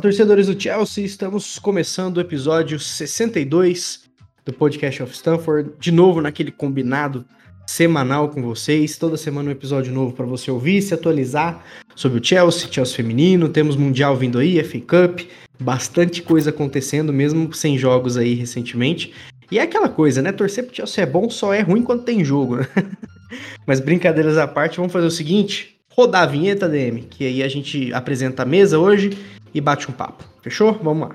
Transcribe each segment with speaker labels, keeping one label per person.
Speaker 1: torcedores do Chelsea, estamos começando o episódio 62 do Podcast of Stanford, de novo naquele combinado semanal com vocês, toda semana um episódio novo para você ouvir, se atualizar sobre o Chelsea, Chelsea feminino, temos Mundial vindo aí, FA Cup, bastante coisa acontecendo, mesmo sem jogos aí recentemente. E é aquela coisa, né? Torcer pro Chelsea é bom, só é ruim quando tem jogo, né? Mas brincadeiras à parte, vamos fazer o seguinte: rodar a vinheta, DM, que aí a gente apresenta a mesa hoje e bate um papo. Fechou? Vamos lá.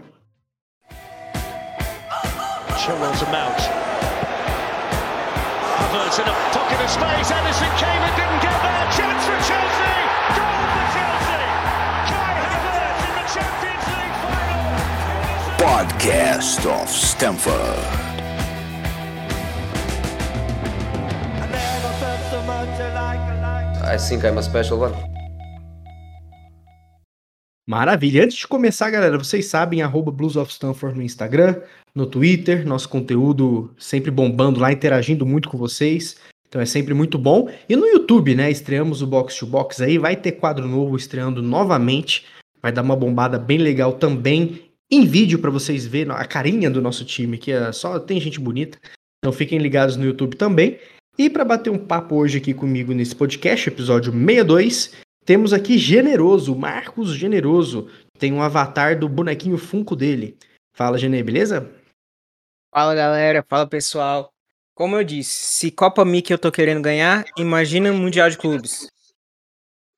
Speaker 1: Podcast of Stamford. I think I'm a special one. Maravilha. Antes de começar, galera, vocês sabem, arroba Blues of Stanford no Instagram, no Twitter, nosso conteúdo sempre bombando lá, interagindo muito com vocês. Então é sempre muito bom. E no YouTube, né? Estreamos o Box to Box aí, vai ter quadro novo estreando novamente. Vai dar uma bombada bem legal também em vídeo para vocês verem a carinha do nosso time, que é só tem gente bonita. Então fiquem ligados no YouTube também. E para bater um papo hoje aqui comigo nesse podcast, episódio 62, temos aqui Generoso, Marcos Generoso. Tem um avatar do bonequinho Funko dele. Fala, Genê, beleza?
Speaker 2: Fala, galera. Fala, pessoal. Como eu disse, se Copa Mickey eu tô querendo ganhar, imagina o Mundial de Clubes.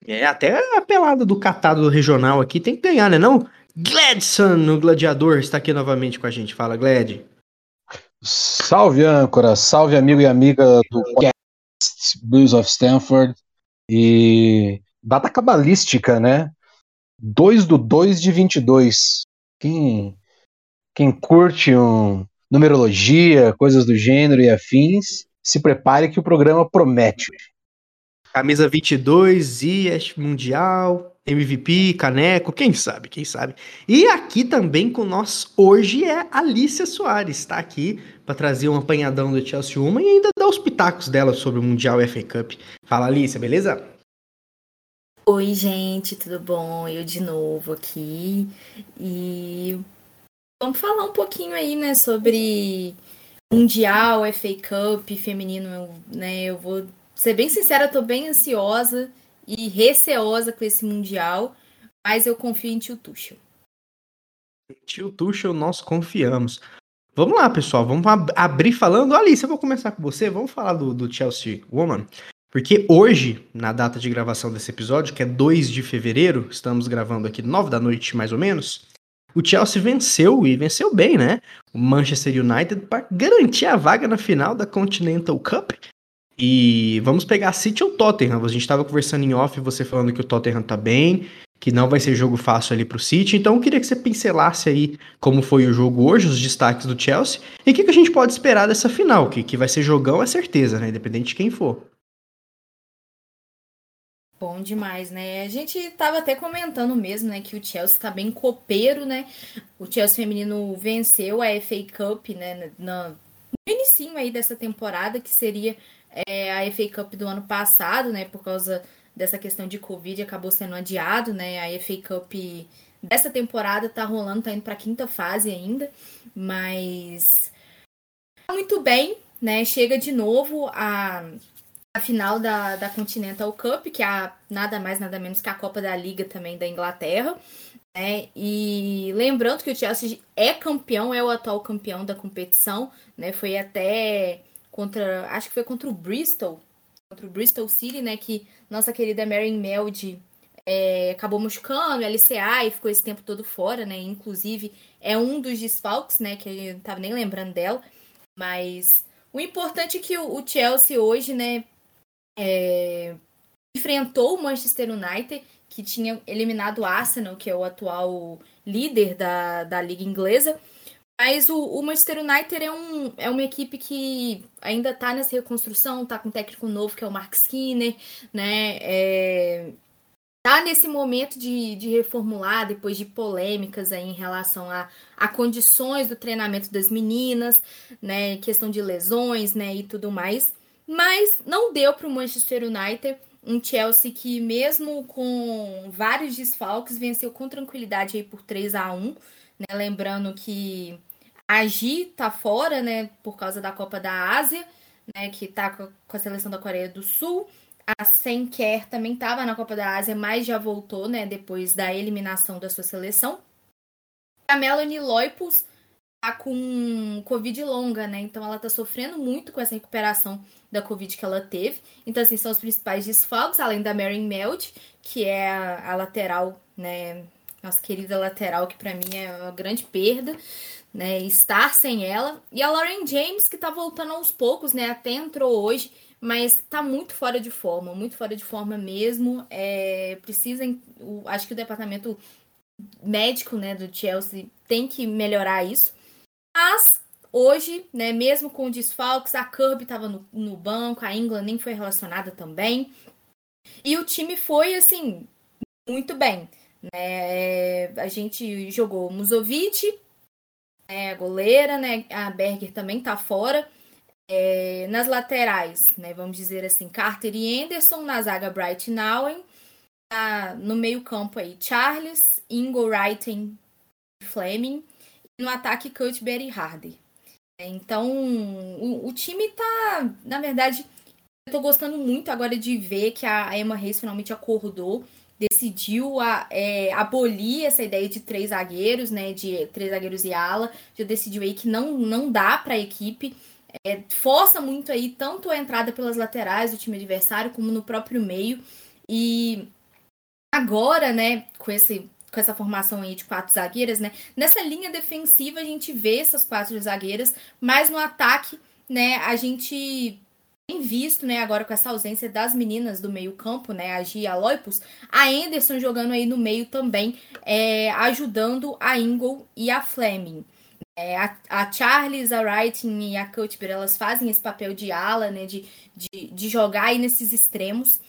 Speaker 1: É, até a pelada do catado regional aqui tem que ganhar, né não? Gladson, o gladiador, está aqui novamente com a gente. Fala, Glad.
Speaker 3: Salve, âncora, salve, amigo e amiga do podcast Blues of Stanford. E data cabalística, né? 2 do 2 de 22. Quem, quem curte um, numerologia, coisas do gênero e afins, se prepare que o programa promete.
Speaker 1: Camisa 22, IES Mundial, MVP, Caneco, quem sabe, quem sabe. E aqui também com nós hoje é Alicia Soares, está aqui para trazer um apanhadão do Chelsea Uma e ainda dar os pitacos dela sobre o Mundial FA Cup. Fala Alicia, beleza?
Speaker 4: Oi, gente, tudo bom? Eu de novo aqui. E vamos falar um pouquinho aí, né, sobre Mundial, FA Cup feminino, né? Eu vou ser bem sincera, tô bem ansiosa e receosa com esse Mundial, mas eu confio em tio Tuchel.
Speaker 1: Tio Tuchel, nós confiamos. Vamos lá, pessoal, vamos ab abrir falando. Alice, eu vou começar com você. Vamos falar do, do Chelsea Woman. Porque hoje, na data de gravação desse episódio, que é 2 de fevereiro, estamos gravando aqui 9 da noite mais ou menos, o Chelsea venceu e venceu bem, né? O Manchester United para garantir a vaga na final da Continental Cup e vamos pegar City ou Tottenham. A gente estava conversando em off, você falando que o Tottenham tá bem, que não vai ser jogo fácil ali pro City. Então eu queria que você pincelasse aí como foi o jogo hoje, os destaques do Chelsea, e o que, que a gente pode esperar dessa final, que, que vai ser jogão, é certeza, né? Independente de quem for.
Speaker 4: Bom demais, né? A gente tava até comentando mesmo, né, que o Chelsea tá bem copeiro, né? O Chelsea feminino venceu a FA Cup, né, no, no início aí dessa temporada, que seria é, a FA Cup do ano passado, né? Por causa dessa questão de Covid, acabou sendo adiado, né? A FA Cup dessa temporada tá rolando, tá indo pra quinta fase ainda, mas muito bem, né? Chega de novo a, a final da, da Continental Cup, que é a, nada mais, nada menos que a Copa da Liga também da Inglaterra. Né? E lembrando que o Chelsea é campeão, é o atual campeão da competição, né? Foi até contra, acho que foi contra o Bristol, contra o Bristol City, né, que nossa querida Mary Meld é, acabou machucando, LCA e ficou esse tempo todo fora, né, inclusive é um dos desfalques, né, que eu não tava nem lembrando dela, mas o importante é que o, Chelsea hoje, né, é, enfrentou o Manchester United, que tinha eliminado o Arsenal, que é o atual líder da, da liga inglesa, mas o, o, Manchester United é, um, é uma equipe que ainda está nessa reconstrução, está com um técnico novo que é o Mark Skinner, né? É, tá nesse momento de, de reformular depois de polêmicas aí em relação a, a condições do treinamento das meninas, né? Questão de lesões, né? E tudo mais. Mas não deu para o Manchester United Um Chelsea que, mesmo com vários desfalques, venceu com tranquilidade aí por 3 a 1 né? Lembrando que a Gi tá fora, né, por causa da Copa da Ásia, né, que tá com a seleção da Coreia do Sul. A Senker também estava na Copa da Ásia, mas já voltou, né, depois da eliminação da sua seleção. A Melanie Loipus tá com Covid longa, né? Então ela tá sofrendo muito com essa recuperação da Covid que ela teve. Então, assim, são os principais desfalques, além da Mary Meld, que é a, a lateral, né? Nossa querida lateral, que para mim é uma grande perda, né? Estar sem ela. E a Lauren James, que tá voltando aos poucos, né? Até entrou hoje, mas tá muito fora de forma, muito fora de forma mesmo. É, precisa, acho que o departamento médico, né, do Chelsea tem que melhorar isso. Mas hoje, né, mesmo com desfalques, a Kirby estava no, no banco, a England nem foi relacionada também. E o time foi, assim, muito bem. Né? A gente jogou Musovic, né, a goleira, né? A Berger também tá fora. É, nas laterais, né? Vamos dizer assim, Carter e Anderson, na zaga Bright Nowen. no meio campo aí, Charles, Ingo, Wrighten, Fleming no ataque Cuthbert e Harder. Então, o, o, time tá, na verdade, eu tô gostando muito agora de ver que a Emma Reis finalmente acordou, decidiu a, é, abolir essa ideia de três zagueiros, né, de três zagueiros e ala, já decidiu aí que não, não dá para a equipe, é, força muito aí tanto a entrada pelas laterais do time adversário como no próprio meio, e agora, né, com esse com essa formação aí de quatro zagueiras, né? Nessa linha defensiva a gente vê essas quatro zagueiras, mas no ataque, né, a gente tem visto, né, agora com essa ausência das meninas do meio-campo, né, a Gia Loipus, a Anderson jogando aí no meio também, é, ajudando a Ingle e a Fleming. É, a, a Charles, a Wrighting e a Cuthbert, elas fazem esse papel de ala, né, de, de, de jogar aí nesses extremos.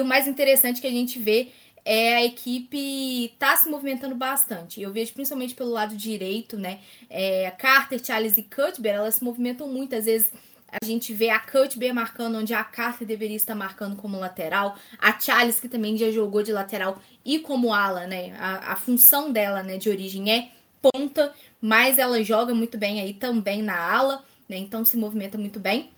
Speaker 4: O mais interessante que a gente vê é, a equipe tá se movimentando bastante. Eu vejo principalmente pelo lado direito, né? É, Carter, Charles e Cuthbert, elas se movimentam muito. Às vezes a gente vê a Cuthbert marcando onde a Carter deveria estar marcando como lateral. A Charles, que também já jogou de lateral e como ala, né? A, a função dela, né, de origem é ponta, mas ela joga muito bem aí também na ala, né? Então se movimenta muito bem.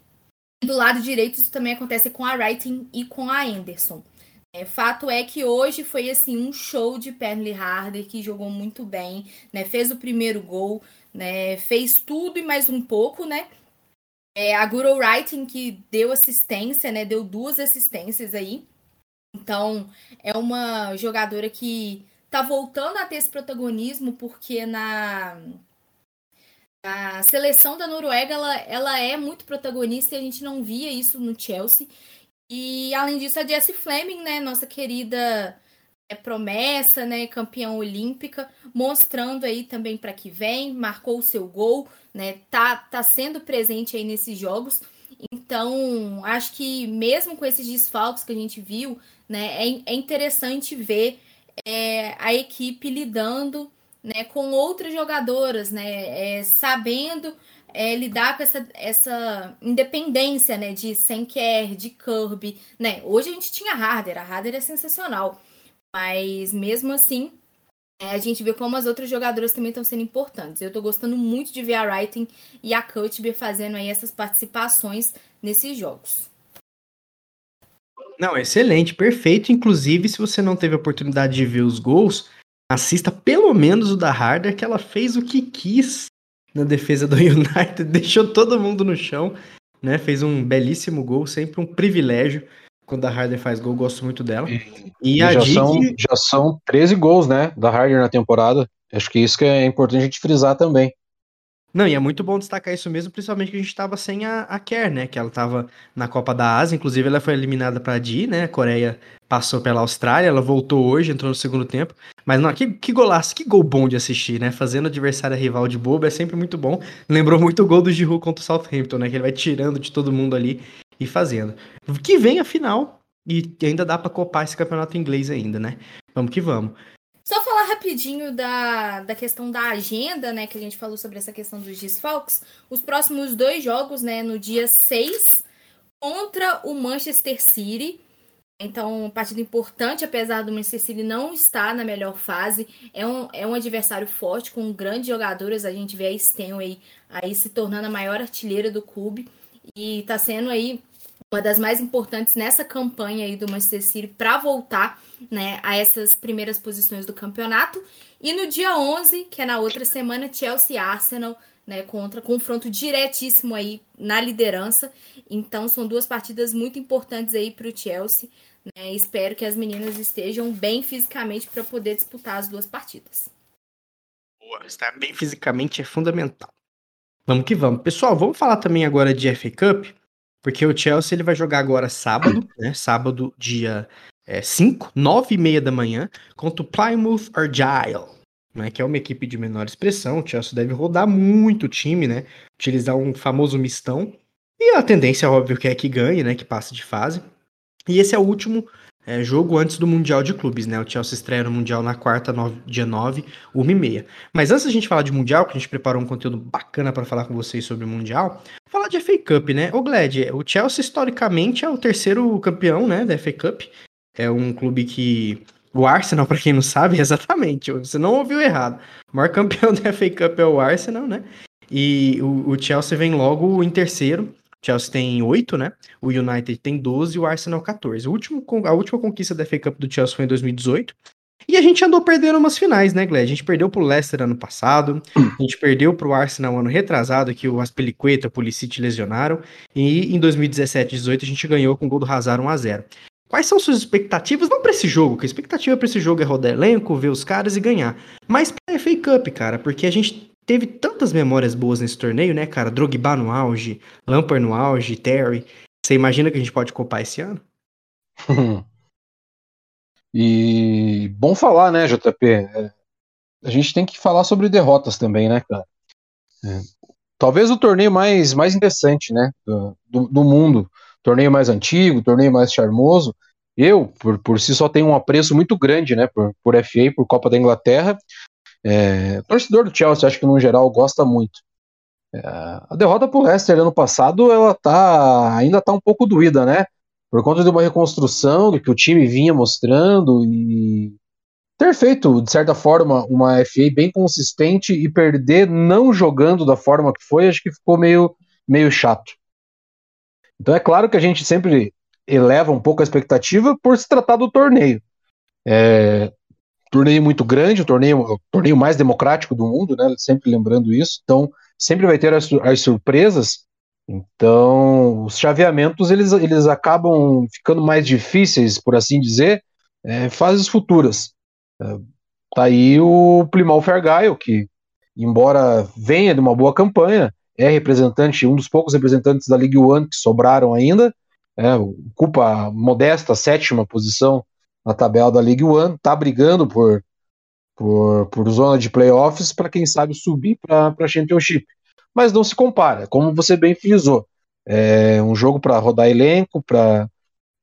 Speaker 4: Do lado direito, isso também acontece com a Writing e com a Anderson. É, fato é que hoje foi assim um show de Penley Harder que jogou muito bem, né? Fez o primeiro gol, né? Fez tudo e mais um pouco, né? É, a Guru Writing que deu assistência, né? Deu duas assistências aí. Então, é uma jogadora que tá voltando a ter esse protagonismo porque na seleção da Noruega ela, ela é muito protagonista e a gente não via isso no Chelsea. E além disso, a Jessie Fleming, né, nossa querida é, promessa, né, campeã olímpica, mostrando aí também para que vem, marcou o seu gol, né, tá, tá sendo presente aí nesses jogos. Então, acho que mesmo com esses desfalques que a gente viu, né, é, é interessante ver é, a equipe lidando né, com outras jogadoras, né, é, sabendo é, lidar com essa, essa independência, né, de Senker, de Kirby, né? Hoje a gente tinha Harder, a Harder é sensacional, mas mesmo assim é, a gente vê como as outras jogadoras também estão sendo importantes. Eu tô gostando muito de ver a Writing e a Cuthbert fazendo aí essas participações nesses jogos.
Speaker 1: Não, excelente, perfeito. Inclusive, se você não teve a oportunidade de ver os gols, assista pelo menos o da Harder, que ela fez o que quis na defesa do United, deixou todo mundo no chão, né? Fez um belíssimo gol, sempre um privilégio. Quando a Harder faz gol, gosto muito dela.
Speaker 3: E, e, já, Dick... são, já são 13 gols, né? Da Harder na temporada. Acho que isso que é importante a gente frisar também.
Speaker 1: Não, e é muito bom destacar isso mesmo, principalmente que a gente estava sem a, a Kerr, né? Que ela estava na Copa da Ásia, inclusive ela foi eliminada para a Di, né? A Coreia passou pela Austrália, ela voltou hoje, entrou no segundo tempo. Mas não, que, que golaço, que gol bom de assistir, né? Fazendo adversário rival de bobo é sempre muito bom. Lembrou muito o gol do Giroud contra o Southampton, né? Que ele vai tirando de todo mundo ali e fazendo. Que vem a final e ainda dá para copar esse campeonato inglês ainda, né? Vamos que vamos.
Speaker 4: Só falar rapidinho da, da questão da agenda, né? Que a gente falou sobre essa questão dos desfalques. Os próximos dois jogos, né? No dia 6, contra o Manchester City. Então, um partido importante, apesar do Manchester City não estar na melhor fase. É um, é um adversário forte, com grandes jogadores. A gente vê a Stenway aí se tornando a maior artilheira do clube. E está sendo aí uma das mais importantes nessa campanha aí do Manchester City para voltar né, a essas primeiras posições do campeonato. E no dia 11, que é na outra semana, Chelsea Arsenal né, contra confronto diretíssimo aí na liderança. Então são duas partidas muito importantes aí para o Chelsea. Né? Espero que as meninas estejam bem fisicamente para poder disputar as duas partidas.
Speaker 1: Boa, estar bem fisicamente é fundamental. Vamos que vamos. Pessoal, vamos falar também agora de FA Cup, porque o Chelsea ele vai jogar agora sábado, né? Sábado, dia 5, é, 9 e meia da manhã, contra o Plymouth Argyle, né? Que é uma equipe de menor expressão. O Chelsea deve rodar muito o time, né? Utilizar um famoso mistão. E a tendência, óbvio, que é que ganhe, né? Que passe de fase. E esse é o último é, jogo antes do Mundial de Clubes, né? O Chelsea estreia no Mundial na quarta, nove, dia 9, 1 e meia. Mas antes da gente falar de Mundial, que a gente preparou um conteúdo bacana para falar com vocês sobre o Mundial, falar de FA Cup, né? O Glad, o Chelsea historicamente é o terceiro campeão, né, da FA Cup. É um clube que o Arsenal, para quem não sabe, exatamente, você não ouviu errado. O maior campeão da FA Cup é o Arsenal, né? E o, o Chelsea vem logo em terceiro. Chelsea tem 8, né? O United tem 12 e o Arsenal 14. O último, a última conquista da FA Cup do Chelsea foi em 2018. E a gente andou perdendo umas finais, né, Gled? A gente perdeu pro Leicester ano passado, a gente perdeu pro Arsenal ano retrasado, que o Aspelicueta, o Pulisic lesionaram, e em 2017 18 a gente ganhou com o gol do Hazard 1x0. Quais são suas expectativas? Não para esse jogo, que a expectativa para esse jogo é rodar elenco, ver os caras e ganhar. Mas pra FA Cup, cara, porque a gente teve tantas memórias boas nesse torneio, né, cara? Drogba no auge, Lampard no auge, Terry. Você imagina que a gente pode copar esse ano?
Speaker 3: e bom falar, né, JP? É, a gente tem que falar sobre derrotas também, né, cara? É. Talvez o torneio mais, mais interessante, né, do, do, do mundo. Torneio mais antigo, torneio mais charmoso. Eu, por, por si só, tenho um apreço muito grande, né, por, por FA, por Copa da Inglaterra. É, torcedor do Chelsea, acho que no geral gosta muito. É, a derrota pro Leicester ano passado, ela tá ainda tá um pouco doída, né? Por conta de uma reconstrução do que o time vinha mostrando e ter feito, de certa forma, uma FA bem consistente e perder não jogando da forma que foi, acho que ficou meio, meio chato. Então é claro que a gente sempre eleva um pouco a expectativa por se tratar do torneio. É, torneio muito grande, o torneio, o torneio mais democrático do mundo, né? Sempre lembrando isso. Então, sempre vai ter as, as surpresas. Então, os chaveamentos eles, eles acabam ficando mais difíceis, por assim dizer, é, fases futuras. É, tá aí o Plymouth Argyle, que, embora venha de uma boa campanha, é representante, um dos poucos representantes da League One que sobraram ainda, é, ocupa a modesta sétima posição na tabela da League One, tá brigando por, por, por zona de playoffs para quem sabe subir para a Championship. Mas não se compara, como você bem frisou. É um jogo para rodar elenco, para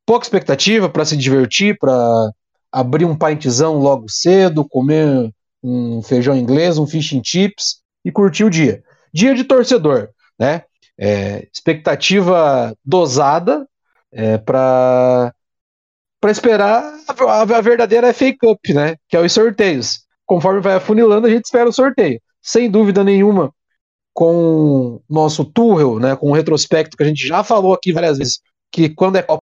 Speaker 3: pouca expectativa, para se divertir, para abrir um pintzão logo cedo, comer um feijão inglês, um fish and chips e curtir o dia. Dia de torcedor, né? É, expectativa dosada é, para para esperar a, a, verdadeira FA Cup, né? Que é os sorteios. Conforme vai afunilando, a gente espera o sorteio. Sem dúvida nenhuma, com nosso Tuchel, né? Com o retrospecto que a gente já falou aqui várias vezes, que quando é Copa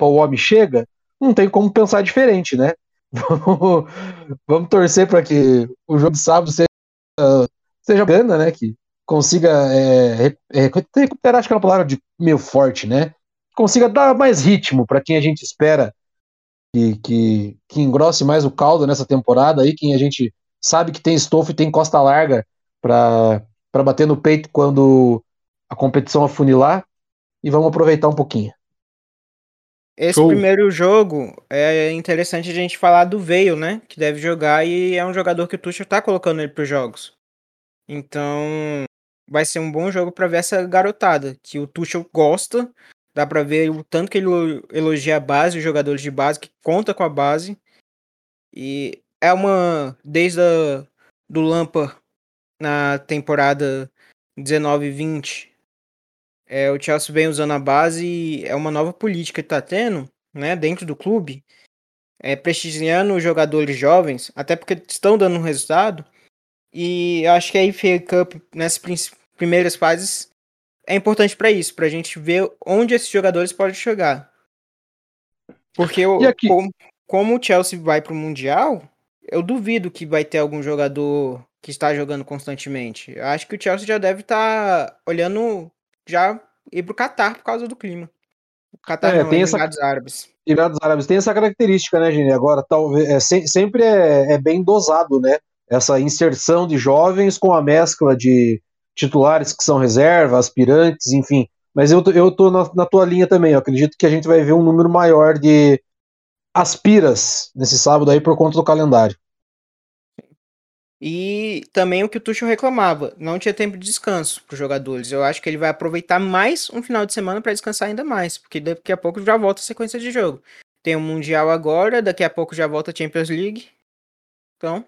Speaker 3: o homem chega, não tem como pensar diferente, né? Vamos, torcer para que o jogo de sábado seja, seja bacana, né? Que consiga é, é, recuperar, acho que é uma palavra de meio forte, né? Consiga dar mais ritmo para quem a gente espera que, que, que engrosse mais o caldo nessa temporada aí, quem a gente sabe que tem estofo e tem costa larga para bater no peito quando a competição afunilar e vamos aproveitar um pouquinho.
Speaker 2: Esse Show. primeiro jogo é interessante a gente falar do Veio, né? Que deve jogar e é um jogador que o Tuchel tá colocando ele para jogos. Então, vai ser um bom jogo para ver essa garotada que o Tuchel gosta Dá pra ver o tanto que ele elogia a base, os jogadores de base, que conta com a base. E é uma. Desde a, do Lampa na temporada 19-20, é, o Chelsea vem usando a base e é uma nova política que tá tendo né, dentro do clube, é, prestigiando os jogadores jovens, até porque estão dando um resultado. E eu acho que a FA Cup, nessas primeiras fases, é importante para isso, para a gente ver onde esses jogadores podem chegar. Porque eu, como, como o Chelsea vai para o Mundial, eu duvido que vai ter algum jogador que está jogando constantemente. Eu acho que o Chelsea já deve estar tá olhando já ir para o Qatar por causa do clima.
Speaker 3: O Qatar é, não, tem
Speaker 2: Emirados essa... Árabes.
Speaker 3: Emirados Árabes tem essa característica, né, Gini? Agora, talvez é, sempre é, é, bem dosado, né? Essa inserção de jovens com a mescla de titulares que são reserva, aspirantes, enfim. Mas eu eu tô na, na tua linha também. Eu acredito que a gente vai ver um número maior de aspiras nesse sábado aí por conta do calendário.
Speaker 2: E também o que o Tuchel reclamava, não tinha tempo de descanso para os jogadores. Eu acho que ele vai aproveitar mais um final de semana para descansar ainda mais, porque daqui a pouco já volta a sequência de jogo. Tem o Mundial agora, daqui a pouco já volta a Champions League. Então.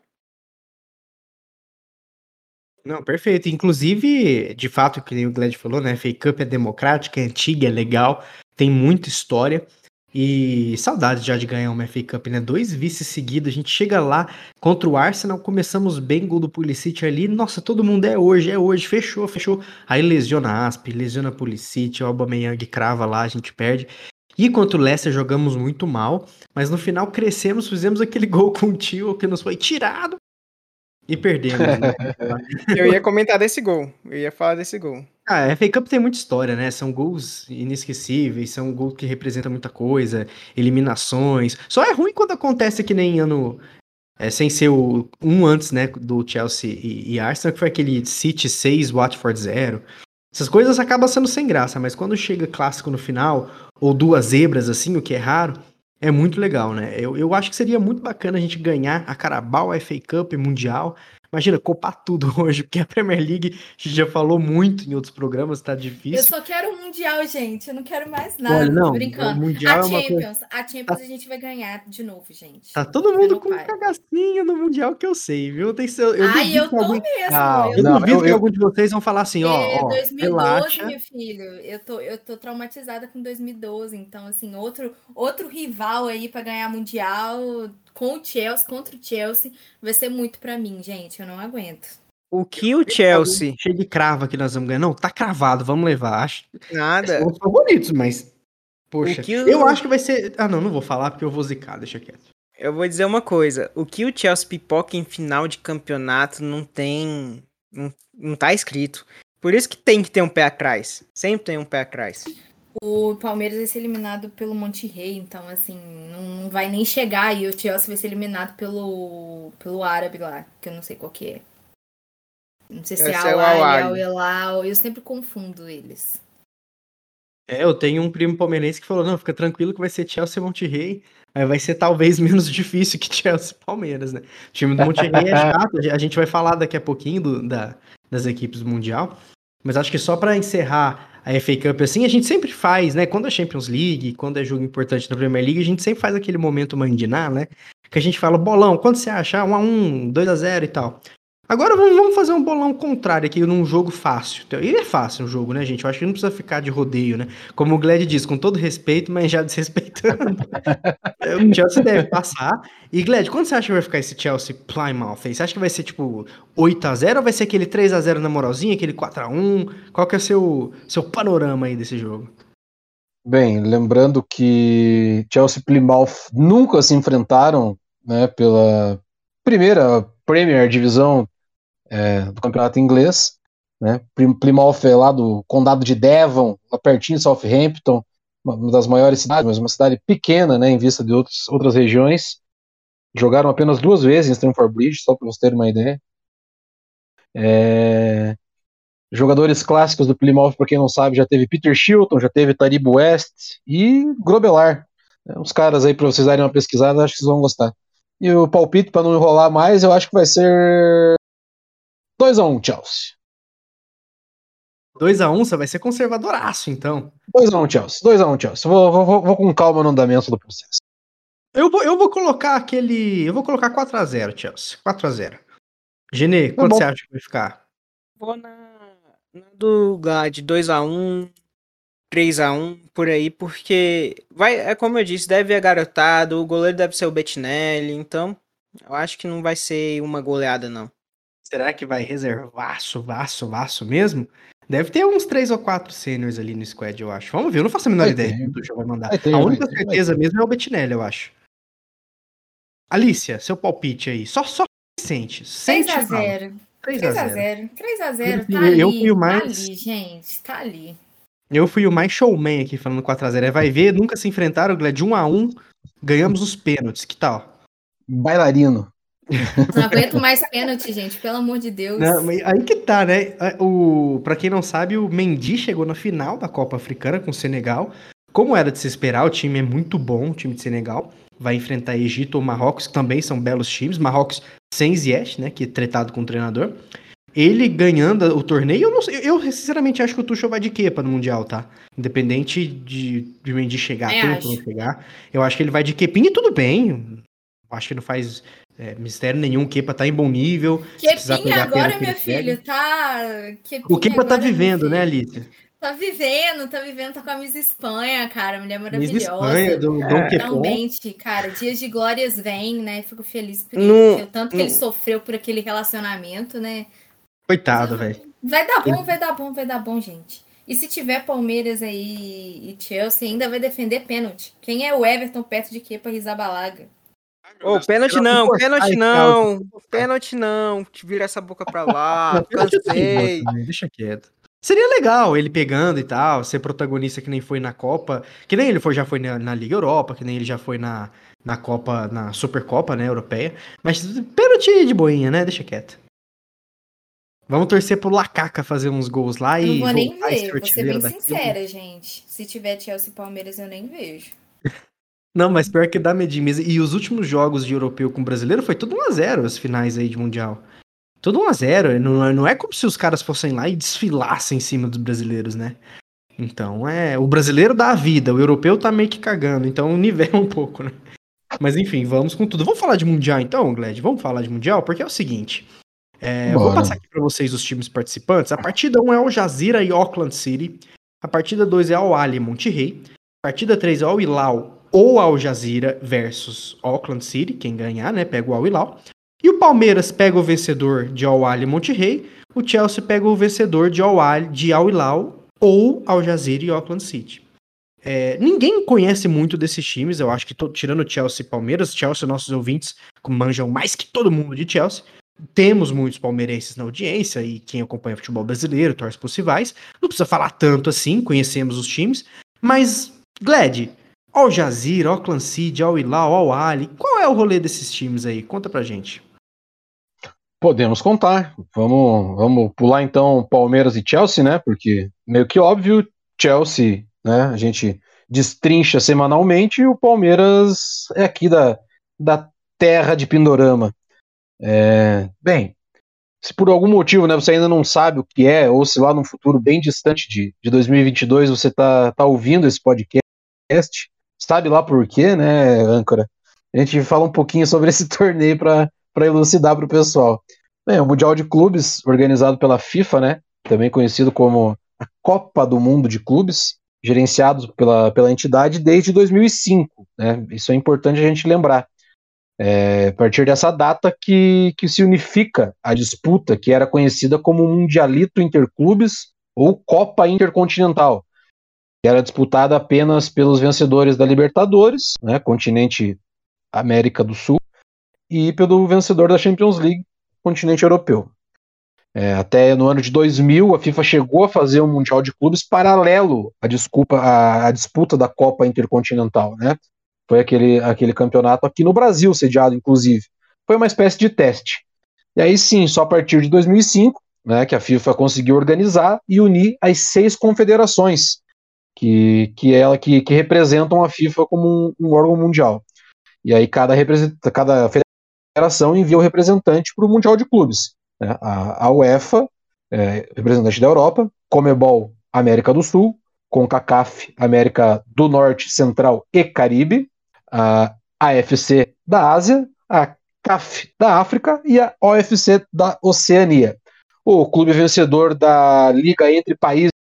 Speaker 1: Não, perfeito. Inclusive, de fato, que o Glad falou, né? A FA Cup é democrática, é antiga, é legal, tem muita história. E saudades já de ganhar uma FA Cup, né? Dois vices seguidos. A gente chega lá contra o Arsenal, começamos bem, gol do Pulisic ali. Nossa, todo mundo é hoje, é hoje, fechou, fechou. Aí lesiona Asp, lesiona Pulisic, o Aubameyang crava lá, a gente perde. E contra o Leicester jogamos muito mal, mas no final crescemos, fizemos aquele gol com o tio que nos foi tirado e perdemos. Né?
Speaker 2: eu ia comentar desse gol, eu ia falar desse gol.
Speaker 1: Ah, a FA Cup tem muita história, né? São gols inesquecíveis, são gols que representam muita coisa, eliminações. Só é ruim quando acontece que nem ano. É, sem ser o um antes, né, do Chelsea e, e Arsenal, que foi aquele City 6, Watford 0. Essas coisas acabam sendo sem graça, mas quando chega clássico no final, ou duas zebras assim, o que é raro, é muito legal, né? Eu, eu acho que seria muito bacana a gente ganhar a Carabao, a FA Cup, Mundial, Imagina, copar tudo hoje, porque a Premier League, a gente já falou muito em outros programas, tá difícil.
Speaker 4: Eu só quero o Mundial, gente. Eu não quero mais nada. Olha, não, brincando. O mundial a é Champions, coisa... a Champions tá... a gente vai ganhar de novo, gente.
Speaker 1: Tá todo mundo com pai. cagacinho no Mundial que eu sei, viu? Tem
Speaker 4: seu, eu Ai, eu tô algum... mesmo.
Speaker 1: Ah, eu, eu não, duvido eu, que algum de vocês vão falar assim, ó, é, ó
Speaker 4: 2012, relaxa. meu filho. Eu tô, eu tô traumatizada com 2012, então assim, outro, outro rival aí para ganhar Mundial com o Chelsea, contra o Chelsea, vai ser muito para mim, gente. Eu não aguento.
Speaker 2: O que o Chelsea.
Speaker 1: Cheio de crava que nós vamos ganhar. Não, tá cravado, vamos levar. Acho.
Speaker 2: Nada.
Speaker 1: São os favoritos, mas. Poxa, o... eu acho que vai ser. Ah, não, não vou falar porque eu vou zicar, deixa quieto.
Speaker 2: Eu vou dizer uma coisa: o que o Chelsea pipoca em final de campeonato não tem. Não, não tá escrito. Por isso que tem que ter um pé atrás. Sempre tem um pé atrás.
Speaker 4: O Palmeiras vai ser eliminado pelo Monte Rei, então assim, não vai nem chegar e o Chelsea vai ser eliminado pelo pelo árabe lá, que eu não sei qual que é. Não sei se é Al ou Elal, eu sempre confundo eles.
Speaker 1: É, eu tenho um primo palmeirense que falou: não, fica tranquilo que vai ser Chelsea e Monterrey. Aí vai ser talvez menos difícil que Chelsea e Palmeiras, né? O time do Monterrey é chato, a gente vai falar daqui a pouquinho do, da, das equipes do Mundial. Mas acho que só para encerrar a FA Cup assim, a gente sempre faz, né? Quando é Champions League, quando é jogo importante da Premier League, a gente sempre faz aquele momento mandinar, né? Que a gente fala, bolão, quanto você acha? 1x1, 2x0 e tal. Agora vamos fazer um bolão contrário aqui num jogo fácil. Então, ele é fácil o jogo, né, gente? Eu acho que não precisa ficar de rodeio, né? Como o Gled diz, com todo respeito, mas já desrespeitando. o Chelsea deve passar. E Gled, quando você acha que vai ficar esse Chelsea Plymouth aí? Você acha que vai ser tipo 8x0 ou vai ser aquele 3x0 na moralzinha, aquele 4x1? Qual que é o seu, seu panorama aí desse jogo?
Speaker 3: Bem, lembrando que Chelsea e Plymouth nunca se enfrentaram, né, pela primeira Premier Divisão é, do campeonato inglês. Né? Plymouth é lá do condado de Devon, lá pertinho de Southampton, uma das maiores cidades, mas uma cidade pequena né, em vista de outros, outras regiões. Jogaram apenas duas vezes em Stamford Bridge, só para vocês terem uma ideia. É... Jogadores clássicos do Plymouth, para quem não sabe, já teve Peter Shilton, já teve Taribo West e Grobelar. É, uns caras aí para vocês darem uma pesquisada, acho que vocês vão gostar. E o palpite, para não enrolar mais, eu acho que vai ser 2x1, um, Chelsea.
Speaker 1: 2x1, um, você vai ser conservadoraço, então.
Speaker 3: 2x1, um, Chelsea. 2x1, um, Chelsea. Vou, vou, vou, com calma no andamento do processo.
Speaker 1: Eu vou, eu vou colocar aquele. Eu vou colocar 4x0, Chelsea. 4x0. Genê, tá quanto você acha que vai ficar?
Speaker 2: Vou na, na do GAD 2x1. 3 a 1 por aí, porque vai, é como eu disse, deve vir garotado, o goleiro deve ser o Bettinelli, então eu acho que não vai ser uma goleada não.
Speaker 1: Será que vai reservaço, vaço, vaço mesmo? Deve ter uns três ou quatro sêniores ali no squad, eu acho. Vamos ver, eu não faço a menor vai ideia ter. que o Tuchel vai mandar. Vai ter, a única ter, certeza mesmo é o Bettinelli, eu acho. Alicia, seu palpite aí. Só, só sente.
Speaker 4: 3x0. 3x0. 3x0. Tá ali, eu fui o mais... tá ali, gente. Tá ali.
Speaker 1: Eu fui o mais showman aqui falando 4x0. Vai ver, nunca se enfrentaram, Gled, 1x1. Ganhamos os pênaltis. Que tal?
Speaker 3: Bailarino.
Speaker 4: Não aguento mais pênalti, gente, pelo amor de Deus.
Speaker 1: Não, aí que tá, né? O, pra quem não sabe, o Mendy chegou na final da Copa Africana com o Senegal. Como era de se esperar, o time é muito bom, o time de Senegal. Vai enfrentar Egito ou Marrocos, que também são belos times. Marrocos sem Ziyech, né? Que é tretado com o treinador. Ele ganhando o torneio, eu, não sei, eu sinceramente acho que o Tuchel vai de quepa no Mundial, tá? Independente de, de Mendy chegar, é, chegar. Eu acho que ele vai de quepinha e tudo bem. Acho que não faz é, mistério nenhum, o Kepa tá em bom nível.
Speaker 4: Kepinha agora, meu filho, tá.
Speaker 1: Kepinha o Kepa tá vivendo, né, Alice?
Speaker 4: Tá vivendo, tá vivendo, tá com a Miss Espanha, cara, mulher maravilhosa. Miss Espanha, do é. Realmente, cara, dias de glórias vêm, né? Fico feliz por no, ele, tanto que ele sofreu por aquele relacionamento, né?
Speaker 1: Coitado, velho.
Speaker 4: Vai dar bom, vai dar bom, vai dar bom, gente. E se tiver Palmeiras aí e Chelsea, ainda vai defender pênalti. Quem é o Everton perto de pra Rizabalaga?
Speaker 2: Ô, oh, pênalti não, pênalti não, pênalti não, te vira essa boca pra lá, cansei.
Speaker 1: Deixa quieto. Seria legal ele pegando e tal, ser protagonista que nem foi na Copa, que nem ele foi, já foi na, na Liga Europa, que nem ele já foi na, na Copa, na Supercopa, né, europeia. Mas pênalti de boinha, né? Deixa quieto. Vamos torcer pro Lacaca fazer uns gols lá
Speaker 4: e. Não vou nem ver, vou ser bem sincera, gente. Se tiver Chelsea e Palmeiras, eu nem vejo.
Speaker 1: Não, mas pior que dá medinho mesmo. E os últimos jogos de europeu com brasileiro foi tudo 1x0 as finais aí de Mundial. Tudo 1x0. Não, não é como se os caras fossem lá e desfilassem em cima dos brasileiros, né? Então é. O brasileiro dá a vida, o europeu tá meio que cagando. Então nivela um pouco, né? Mas enfim, vamos com tudo. Vamos falar de Mundial então, Gled? Vamos falar de Mundial? Porque é o seguinte. É, vou passar aqui para vocês os times participantes. A partida 1 é o Jazira e Auckland City. A partida 2 é o Ali Monterrey. A partida 3 é o Ilau ou Al Jazeera versus Auckland City, quem ganhar, né, pega o Al Hilal. E o Palmeiras pega o vencedor de Al Ahly Monterrey, o Chelsea pega o vencedor de Al, Ahly, de Al Hilal ou Al Jazeera e Auckland City. É, ninguém conhece muito desses times, eu acho que tô, tirando Chelsea e Palmeiras, Chelsea, nossos ouvintes manjam mais que todo mundo de Chelsea. Temos muitos palmeirenses na audiência e quem acompanha futebol brasileiro, torce rivais. Não precisa falar tanto assim, conhecemos os times. Mas, Gled, Al Jazeera, Auckland City, Al Hilal, Al Ali. Qual é o rolê desses times aí? Conta pra gente.
Speaker 3: Podemos contar. Vamos, vamos pular então Palmeiras e Chelsea, né? Porque meio que óbvio, Chelsea, né? A gente destrincha semanalmente e o Palmeiras é aqui da, da terra de Pindorama. É, bem, se por algum motivo né, você ainda não sabe o que é, ou se lá no futuro bem distante de, de 2022 você está tá ouvindo esse podcast, sabe lá por quê, né, âncora? A gente fala um pouquinho sobre esse torneio para elucidar para o pessoal. Bem, o Mundial de Clubes, organizado pela FIFA, né, também conhecido como a Copa do Mundo de Clubes, gerenciado pela, pela entidade desde 2005. Né? Isso é importante a gente lembrar. É, a partir dessa data que, que se unifica a disputa que era conhecida como Mundialito Interclubes ou Copa Intercontinental, que era disputada apenas pelos vencedores da Libertadores, né, continente América do Sul, e pelo vencedor da Champions League, continente europeu. É, até no ano de 2000, a FIFA chegou a fazer um Mundial de Clubes paralelo à, desculpa, à, à disputa da Copa Intercontinental. Né? Foi aquele, aquele campeonato aqui no Brasil, sediado inclusive. Foi uma espécie de teste. E aí sim, só a partir de 2005, né, que a FIFA conseguiu organizar e unir as seis confederações, que, que é ela que, que representam a FIFA como um, um órgão mundial. E aí cada, cada federação envia o representante para o Mundial de Clubes. Né? A, a, UEFA, é, representante da Europa, Comebol, América do Sul, CONCACAF, América do Norte, Central e Caribe, a AFC da Ásia, a CAF da África e a OFC da Oceania. O clube vencedor da Liga entre Países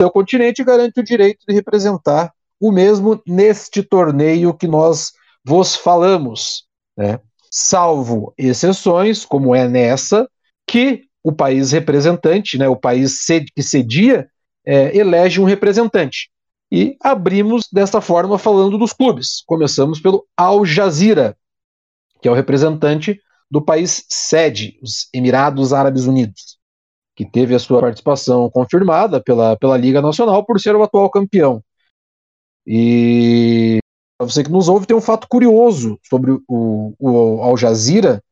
Speaker 3: seu continente garante o direito de representar o mesmo neste torneio que nós vos falamos, né? salvo exceções, como é nessa, que o país representante, né, o país que cedia, é, elege um representante. E abrimos desta forma falando dos clubes. Começamos pelo Al Jazeera, que é o representante do país sede, os Emirados Árabes Unidos, que teve a sua participação confirmada pela, pela Liga Nacional por ser o atual campeão. E para você que nos ouve, tem um fato curioso sobre o, o Al Jazeera,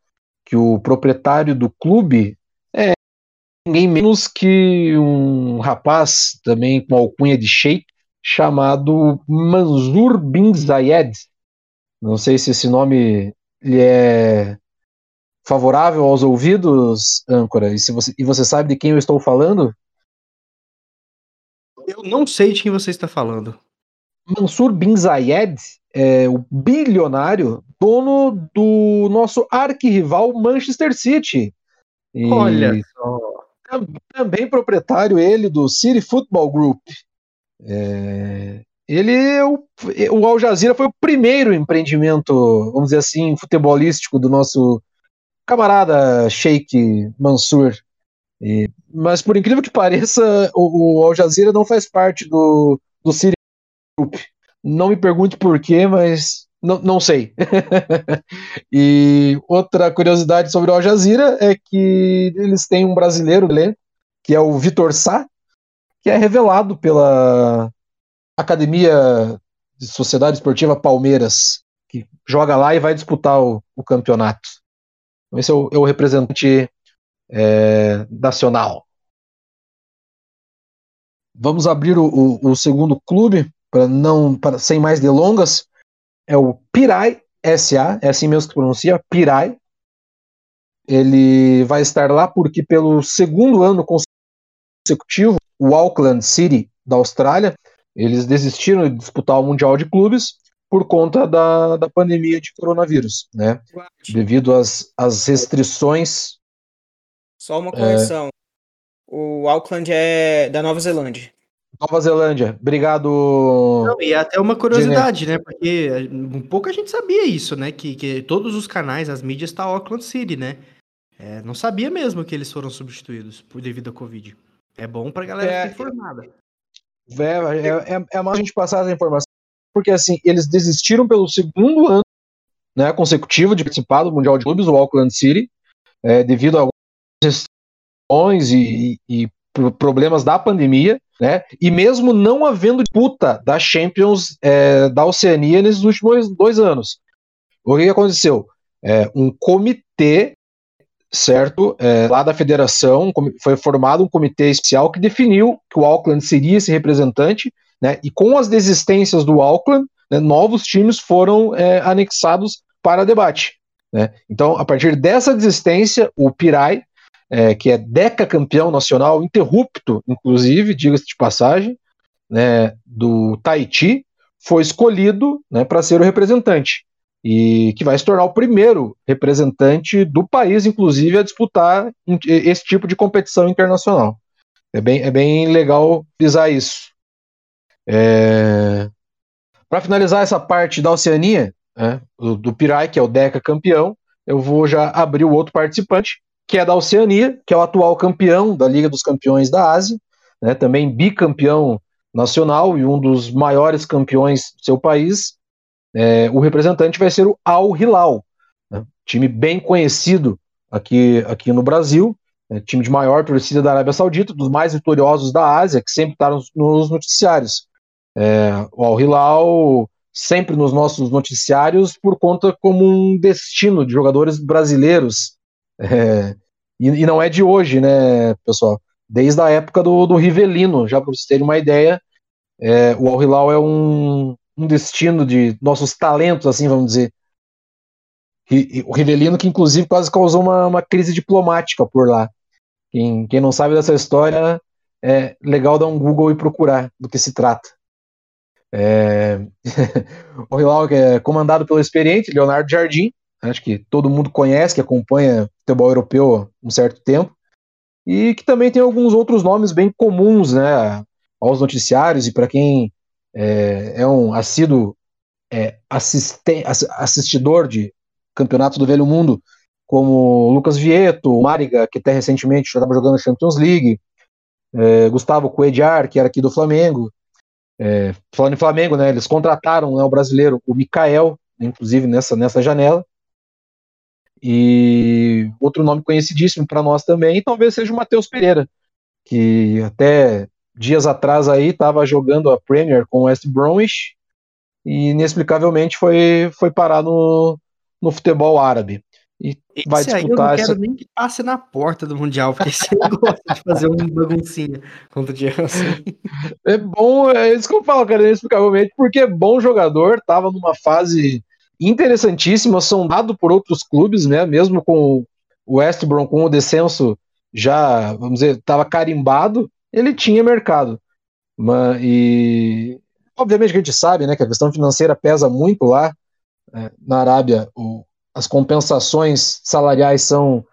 Speaker 3: que o proprietário do clube é ninguém menos que um rapaz também com alcunha de sheik chamado Manzur bin Zayed. Não sei se esse nome lhe é favorável aos ouvidos, âncora. E, se você, e você sabe de quem eu estou falando?
Speaker 1: Eu não sei de quem você está falando.
Speaker 3: Mansur bin Zayed é o bilionário dono do nosso arquirrival Manchester City.
Speaker 1: E Olha só.
Speaker 3: Também proprietário ele do City Football Group. É, ele, é o, o Al Jazeera foi o primeiro empreendimento, vamos dizer assim, futebolístico do nosso camarada Sheikh Mansur. E, mas por incrível que pareça, o, o Al Jazeera não faz parte do, do City não me pergunte por quê, mas não, não sei. e outra curiosidade sobre o Al Jazeera é que eles têm um brasileiro, que é o Vitor Sá, que é revelado pela Academia de Sociedade Esportiva Palmeiras, que joga lá e vai disputar o, o campeonato. Esse é o, é o representante é, nacional. Vamos abrir o, o, o segundo clube, para não, para, sem mais delongas, é o Pirai SA, é assim mesmo que pronuncia, Pirai. Ele vai estar lá porque pelo segundo ano consecutivo, o Auckland City da Austrália, eles desistiram de disputar o Mundial de Clubes por conta da, da pandemia de coronavírus, né? Devido às, às restrições.
Speaker 2: Só uma correção. É... O Auckland é da Nova Zelândia.
Speaker 3: Nova Zelândia. Obrigado.
Speaker 1: Não, e até uma curiosidade, né? Porque um pouco a gente sabia isso, né? Que, que todos os canais, as mídias, tá Auckland City, né? É, não sabia mesmo que eles foram substituídos por devido à Covid. É bom pra galera é, ficar informada.
Speaker 3: É, é, é, é a gente passar essa informação, porque assim, eles desistiram pelo segundo ano né, consecutivo de participar do Mundial de Clubes, o Auckland City, é, devido a algumas restrições e, e, e problemas da pandemia, né? E mesmo não havendo disputa da Champions é, da Oceania nesses últimos dois anos. O que aconteceu? É, um comitê, certo, é, lá da federação, foi formado um comitê especial que definiu que o Auckland seria esse representante, né? E com as desistências do Auckland, né, novos times foram é, anexados para debate. Né? Então, a partir dessa desistência, o Pirai é, que é decacampeão nacional, interrupto, inclusive, diga-se de passagem, né, do Tahiti, foi escolhido né, para ser o representante. E que vai se tornar o primeiro representante do país, inclusive, a disputar esse tipo de competição internacional. É bem, é bem legal pisar isso. É... Para finalizar essa parte da Oceania, né, do, Pirai, que é o Deca campeão, eu vou já abrir o outro participante, que é da Oceania, que é o atual campeão da Liga dos Campeões da Ásia, né, também bicampeão nacional e um dos maiores campeões do seu país. É, o representante vai ser o Al Hilal, né, time bem conhecido aqui, aqui no Brasil, né, time de maior torcida da Arábia Saudita, dos mais vitoriosos da Ásia, que sempre está nos noticiários. É, o Al Hilal sempre nos nossos noticiários por conta como um destino de jogadores brasileiros é, e, e, não é de hoje, né, pessoal? Desde a época do, do Rivelino, já para vocês terem uma ideia, é, o Al Hilal é um, um destino de nossos talentos, assim, vamos dizer. O Rivelino, que inclusive quase causou uma, uma crise diplomática por lá. Quem, quem não sabe dessa história, é legal dar um Google e procurar do que se trata. É... o Hilal é comandado pelo experiente Leonardo Jardim, acho que todo mundo conhece, que acompanha futebol europeu há um certo tempo, e que também tem alguns outros nomes bem comuns, né? aos noticiários e para quem é, é, um assíduo é, assistidor de campeonatos do Velho Mundo, como Lucas Vieto, Mariga, que até recentemente estava jogando Champions League, é, Gustavo Coediar, que era aqui do Flamengo. É, falando em Flamengo, né, eles contrataram né, o brasileiro, o Mikael, inclusive nessa, nessa janela. E outro nome conhecidíssimo para nós também, talvez seja o Matheus Pereira, que até dias atrás aí estava jogando a Premier com o West Bromwich e inexplicavelmente foi, foi parar no, no futebol árabe.
Speaker 1: E Esse vai disputar aí eu não quero nem que passe na porta do Mundial, porque você gosta de fazer um baguncinha contra o Chelsea.
Speaker 3: É bom, é isso que eu falo, cara, inexplicavelmente, porque é bom jogador, tava numa fase interessantíssima, sondado por outros clubes, né, mesmo com o West Brom, com o descenso já, vamos dizer, estava carimbado, ele tinha mercado. Mas, e obviamente que a gente sabe, né, que a questão financeira pesa muito lá, é, na Arábia, o, as compensações salariais são,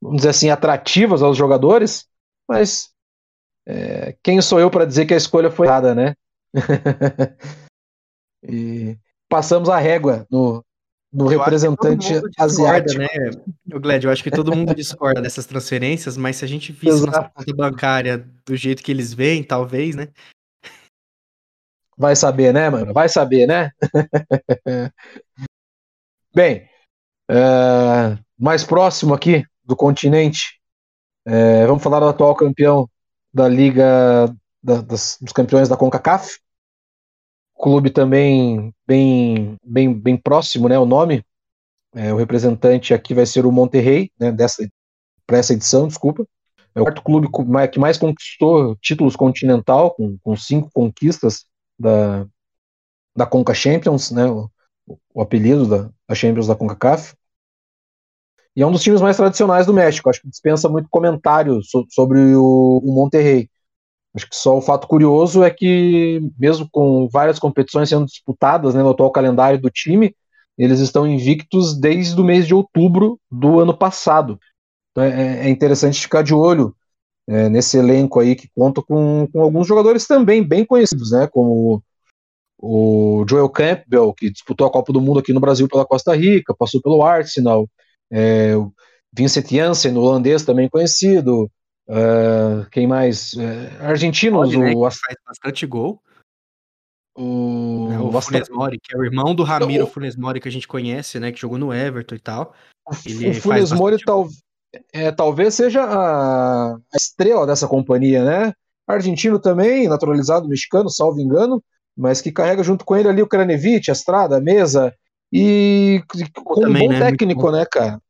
Speaker 3: vamos dizer assim, atrativas aos jogadores, mas é, quem sou eu para dizer que a escolha foi errada, né? e passamos a régua no, no representante asiático.
Speaker 1: Né? O Gled, eu acho que todo mundo discorda dessas transferências, mas se a gente visse nossa conta bancária do jeito que eles veem, talvez, né?
Speaker 3: Vai saber, né, mano? Vai saber, né? Bem, é, mais próximo aqui do continente, é, vamos falar do atual campeão da Liga da, das, dos Campeões da CONCACAF. Clube também bem, bem, bem próximo, né? O nome. É, o representante aqui vai ser o Monterrey, né? Dessa para essa edição, desculpa. É o quarto clube que mais conquistou títulos continental, com, com cinco conquistas da, da Conca Champions, né? o apelido da, da Champions da CONCACAF. E é um dos times mais tradicionais do México. Acho que dispensa muito comentário so, sobre o, o Monterrey. Acho que só o fato curioso é que, mesmo com várias competições sendo disputadas né, no atual calendário do time, eles estão invictos desde o mês de outubro do ano passado. Então é, é interessante ficar de olho é, nesse elenco aí que conta com, com alguns jogadores também bem conhecidos, né? Como o Joel Campbell, que disputou a Copa do Mundo aqui no Brasil pela Costa Rica, passou pelo Arsenal, é, o Vincent Janssen, holandês também conhecido, uh, quem mais? É, argentinos, Pode, né,
Speaker 1: o faz bastante gol.
Speaker 3: O,
Speaker 1: é, o Funes Mori, que é o irmão do Ramiro o... Funes Mori que a gente conhece, né, que jogou no Everton e tal.
Speaker 3: Ele o Funes Mori tal, é, talvez seja a, a estrela dessa companhia, né? Argentino também, naturalizado mexicano, salvo engano mas que carrega junto com ele ali o Kranevich, a Estrada, a Mesa, e com Também, um bom né? técnico, né, cara?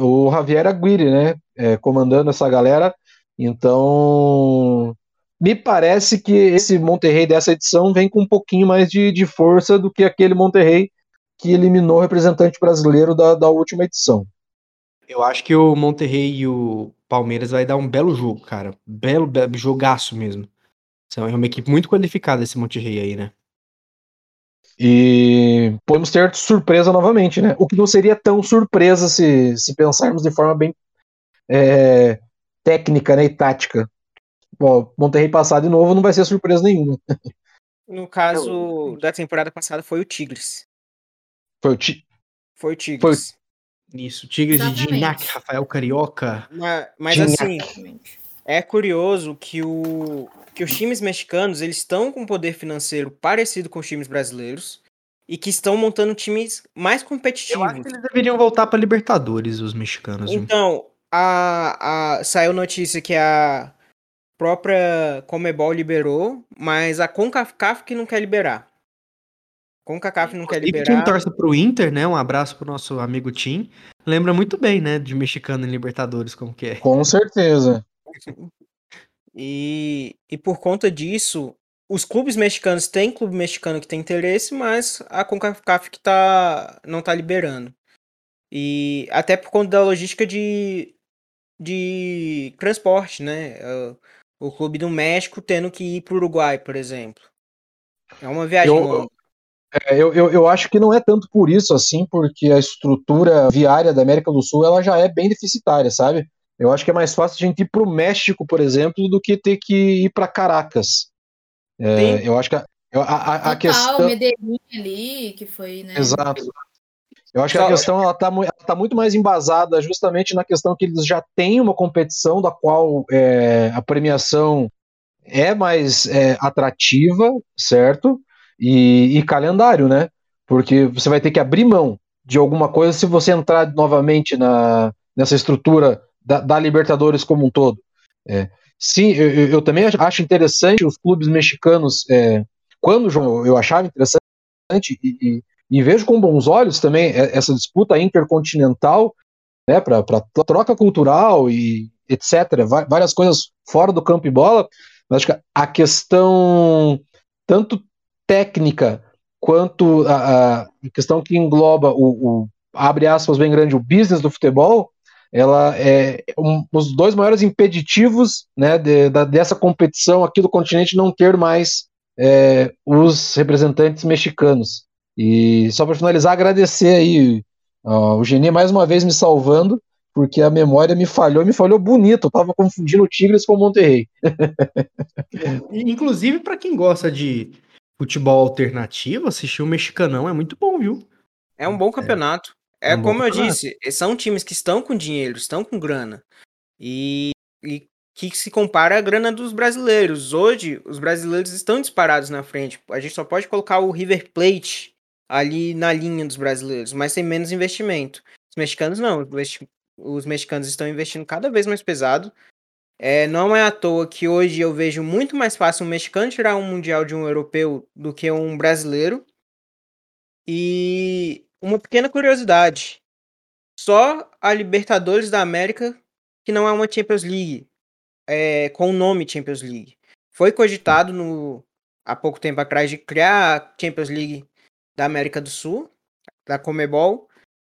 Speaker 3: O Javier Aguirre, né? É, comandando essa galera. Então, me parece que esse Monterrey dessa edição vem com um pouquinho mais de, de força do que aquele Monterrey que eliminou o representante brasileiro da, da última edição.
Speaker 1: Eu acho que o Monterrey e o Palmeiras vai dar um belo jogo, cara. Belo, belo jogaço mesmo. São é uma equipe muito qualificada esse Monterrey aí, né?
Speaker 3: E podemos ter surpresa novamente, né? O que não seria tão surpresa se, se pensarmos de forma bem é, técnica né, e tática. Bom, Monterrey passar de novo não vai ser surpresa nenhuma.
Speaker 2: No caso da temporada passada foi o Tigres.
Speaker 3: Foi o, ti...
Speaker 2: foi o Tigres.
Speaker 1: Foi... Isso, Tigres Exatamente. de Gignac, Rafael Carioca.
Speaker 2: Mas, mas assim, é curioso que o, que os times mexicanos eles estão com um poder financeiro parecido com os times brasileiros e que estão montando times mais competitivos. Eu acho que
Speaker 1: eles deveriam voltar para Libertadores, os mexicanos.
Speaker 2: Então, a, a, saiu notícia que a própria Comebol liberou, mas a CONCACAF que não quer liberar. CONCACAF não quer liberar.
Speaker 1: quem torce pro Inter, né? Um abraço pro nosso amigo Tim. Lembra muito bem, né, de mexicano em Libertadores, como que é.
Speaker 3: Com certeza.
Speaker 2: E, e por conta disso, os clubes mexicanos têm clube mexicano que tem interesse, mas a CONCACAF que tá, não tá liberando. E até por conta da logística de, de transporte, né? O clube do México tendo que ir para o Uruguai, por exemplo. É uma viagem eu, longa.
Speaker 3: É, eu, eu, eu acho que não é tanto por isso, assim, porque a estrutura viária da América do Sul ela já é bem deficitária, sabe? Eu acho que é mais fácil a gente ir para o México, por exemplo, do que ter que ir para Caracas. É, eu acho que a, a, a, a questão.
Speaker 4: Medellín ali, que foi, né?
Speaker 3: Exato. Eu acho que a questão ela está tá muito mais embasada justamente na questão que eles já têm uma competição da qual é, a premiação é mais é, atrativa, certo? E, e, calendário, né? Porque você vai ter que abrir mão de alguma coisa se você entrar novamente na, nessa estrutura da, da Libertadores como um todo. É, sim, eu, eu, também acho interessante os clubes mexicanos, é, quando eu achava interessante, e, e, e, vejo com bons olhos também essa disputa intercontinental, né, para troca cultural e etc., várias coisas fora do campo e bola, mas acho que a questão tanto técnica quanto a, a questão que engloba o, o, abre aspas bem grande, o business do futebol, ela é um, os dois maiores impeditivos né, de, da, dessa competição aqui do continente não ter mais é, os representantes mexicanos. E só para finalizar, agradecer aí ó, o Geni mais uma vez me salvando, porque a memória me falhou, me falhou bonito. Eu tava confundindo o Tigres com o Monterrey.
Speaker 1: Inclusive, para quem gosta de futebol alternativo, assistir o Mexicanão é muito bom, viu?
Speaker 2: É um bom campeonato. É, um como eu disse, são times que estão com dinheiro, estão com grana. E, e que se compara à grana dos brasileiros. Hoje, os brasileiros estão disparados na frente. A gente só pode colocar o River Plate ali na linha dos brasileiros, mas tem menos investimento. Os mexicanos não. Os mexicanos estão investindo cada vez mais pesado. É, não é à toa que hoje eu vejo muito mais fácil um mexicano tirar um mundial de um europeu do que um brasileiro. E uma pequena curiosidade: só a Libertadores da América que não é uma Champions League, é, com o nome Champions League. Foi cogitado no, há pouco tempo atrás de criar a Champions League da América do Sul, da Comebol,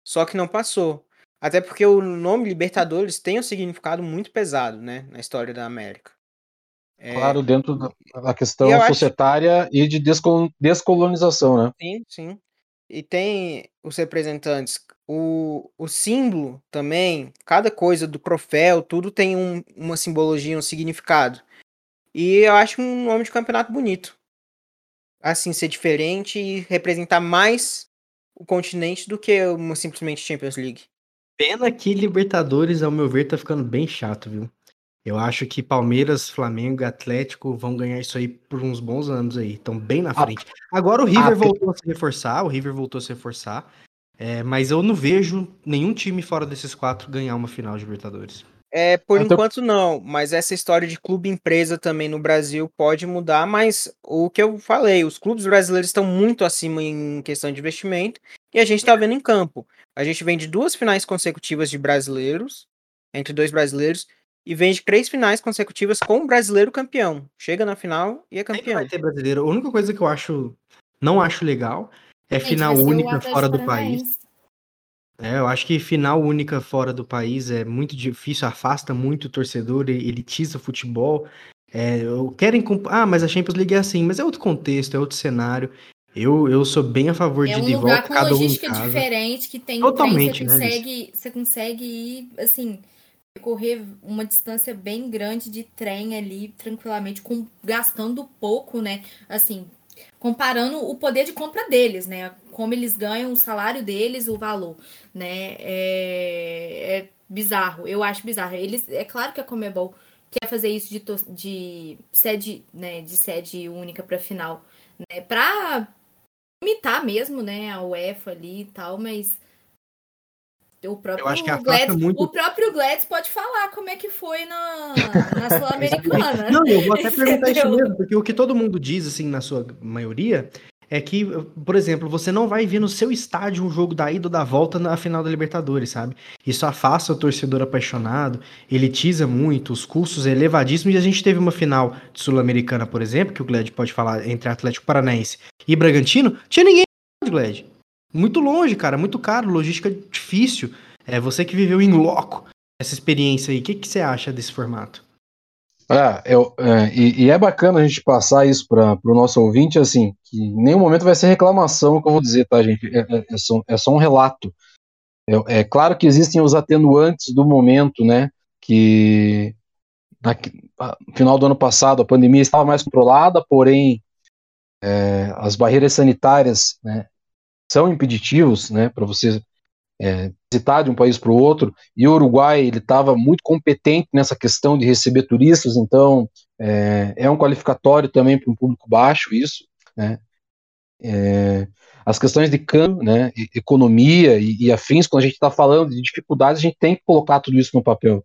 Speaker 2: só que não passou. Até porque o nome Libertadores tem um significado muito pesado, né, na história da América.
Speaker 3: É... Claro, dentro da questão societária acho... e de descolonização, né?
Speaker 2: Sim, sim e tem os representantes. O, o símbolo também, cada coisa do troféu, tudo tem um, uma simbologia, um significado. E eu acho um nome de campeonato bonito. Assim, ser diferente e representar mais o continente do que uma simplesmente Champions League.
Speaker 1: Pena que Libertadores, ao meu ver, tá ficando bem chato, viu? Eu acho que Palmeiras, Flamengo e Atlético vão ganhar isso aí por uns bons anos aí. Estão bem na frente. Agora o River voltou a se reforçar, o River voltou a se reforçar. É, mas eu não vejo nenhum time fora desses quatro ganhar uma final de Libertadores.
Speaker 2: É, por então... enquanto não, mas essa história de clube empresa também no Brasil pode mudar, mas o que eu falei, os clubes brasileiros estão muito acima em questão de investimento e a gente está vendo em campo. A gente vem de duas finais consecutivas de brasileiros, entre dois brasileiros, e vem de três finais consecutivas com o brasileiro campeão. Chega na final e é campeão.
Speaker 1: vai ter brasileiro. A única coisa que eu acho não acho legal é Gente, final única fora do país. É, eu acho que final única fora do país é muito difícil, afasta muito o torcedor, elitiza o futebol. É, querem ah, mas a Champions League é assim, mas é outro contexto, é outro cenário. Eu, eu sou bem a favor é de um de volta cada um em casa.
Speaker 4: diferente que tem Totalmente, trem, você né, consegue, você consegue ir assim, percorrer uma distância bem grande de trem ali tranquilamente, com, gastando pouco, né? Assim, comparando o poder de compra deles, né? Como eles ganham o salário deles, o valor, né? É, é bizarro, eu acho bizarro. Eles, é claro que a Comebol quer fazer isso de, de sede, né? De sede única para final, né? Para imitar mesmo, né? A UEFA ali e tal, mas o próprio, eu acho que Gladys, muito... o próprio Gladys pode falar como é que foi na, na Sul-Americana.
Speaker 1: Não, eu vou até perguntar isso mesmo, porque o que todo mundo diz, assim, na sua maioria, é que, por exemplo, você não vai ver no seu estádio um jogo da ida ou da volta na final da Libertadores, sabe? Isso afasta o torcedor apaixonado, elitiza muito, os custos elevadíssimos, e a gente teve uma final de Sul-Americana, por exemplo, que o Gled pode falar entre Atlético Paranaense e Bragantino, tinha ninguém de Gled. Muito longe, cara, muito caro, logística difícil. É você que viveu em loco essa experiência aí. O que, que você acha desse formato?
Speaker 3: É, eu, é, e, e, é bacana a gente passar isso para o nosso ouvinte, assim, que em nenhum momento vai ser reclamação que eu vou dizer, tá, gente? É, é, é só, é só, um relato. É, é, claro que existem os atenuantes do momento, né? Que que no final do ano passado a pandemia estava mais controlada, porém é, as barreiras sanitárias né, são impeditivos né, para você é, visitar de um país para o outro, e o Uruguai ele estava muito competente nessa questão de receber turistas, então é, é um qualificatório também para um público baixo isso, né? É, as questões de câmbio, né, economia e, e afins, quando a gente está falando de dificuldades, a gente tem que colocar tudo isso no papel.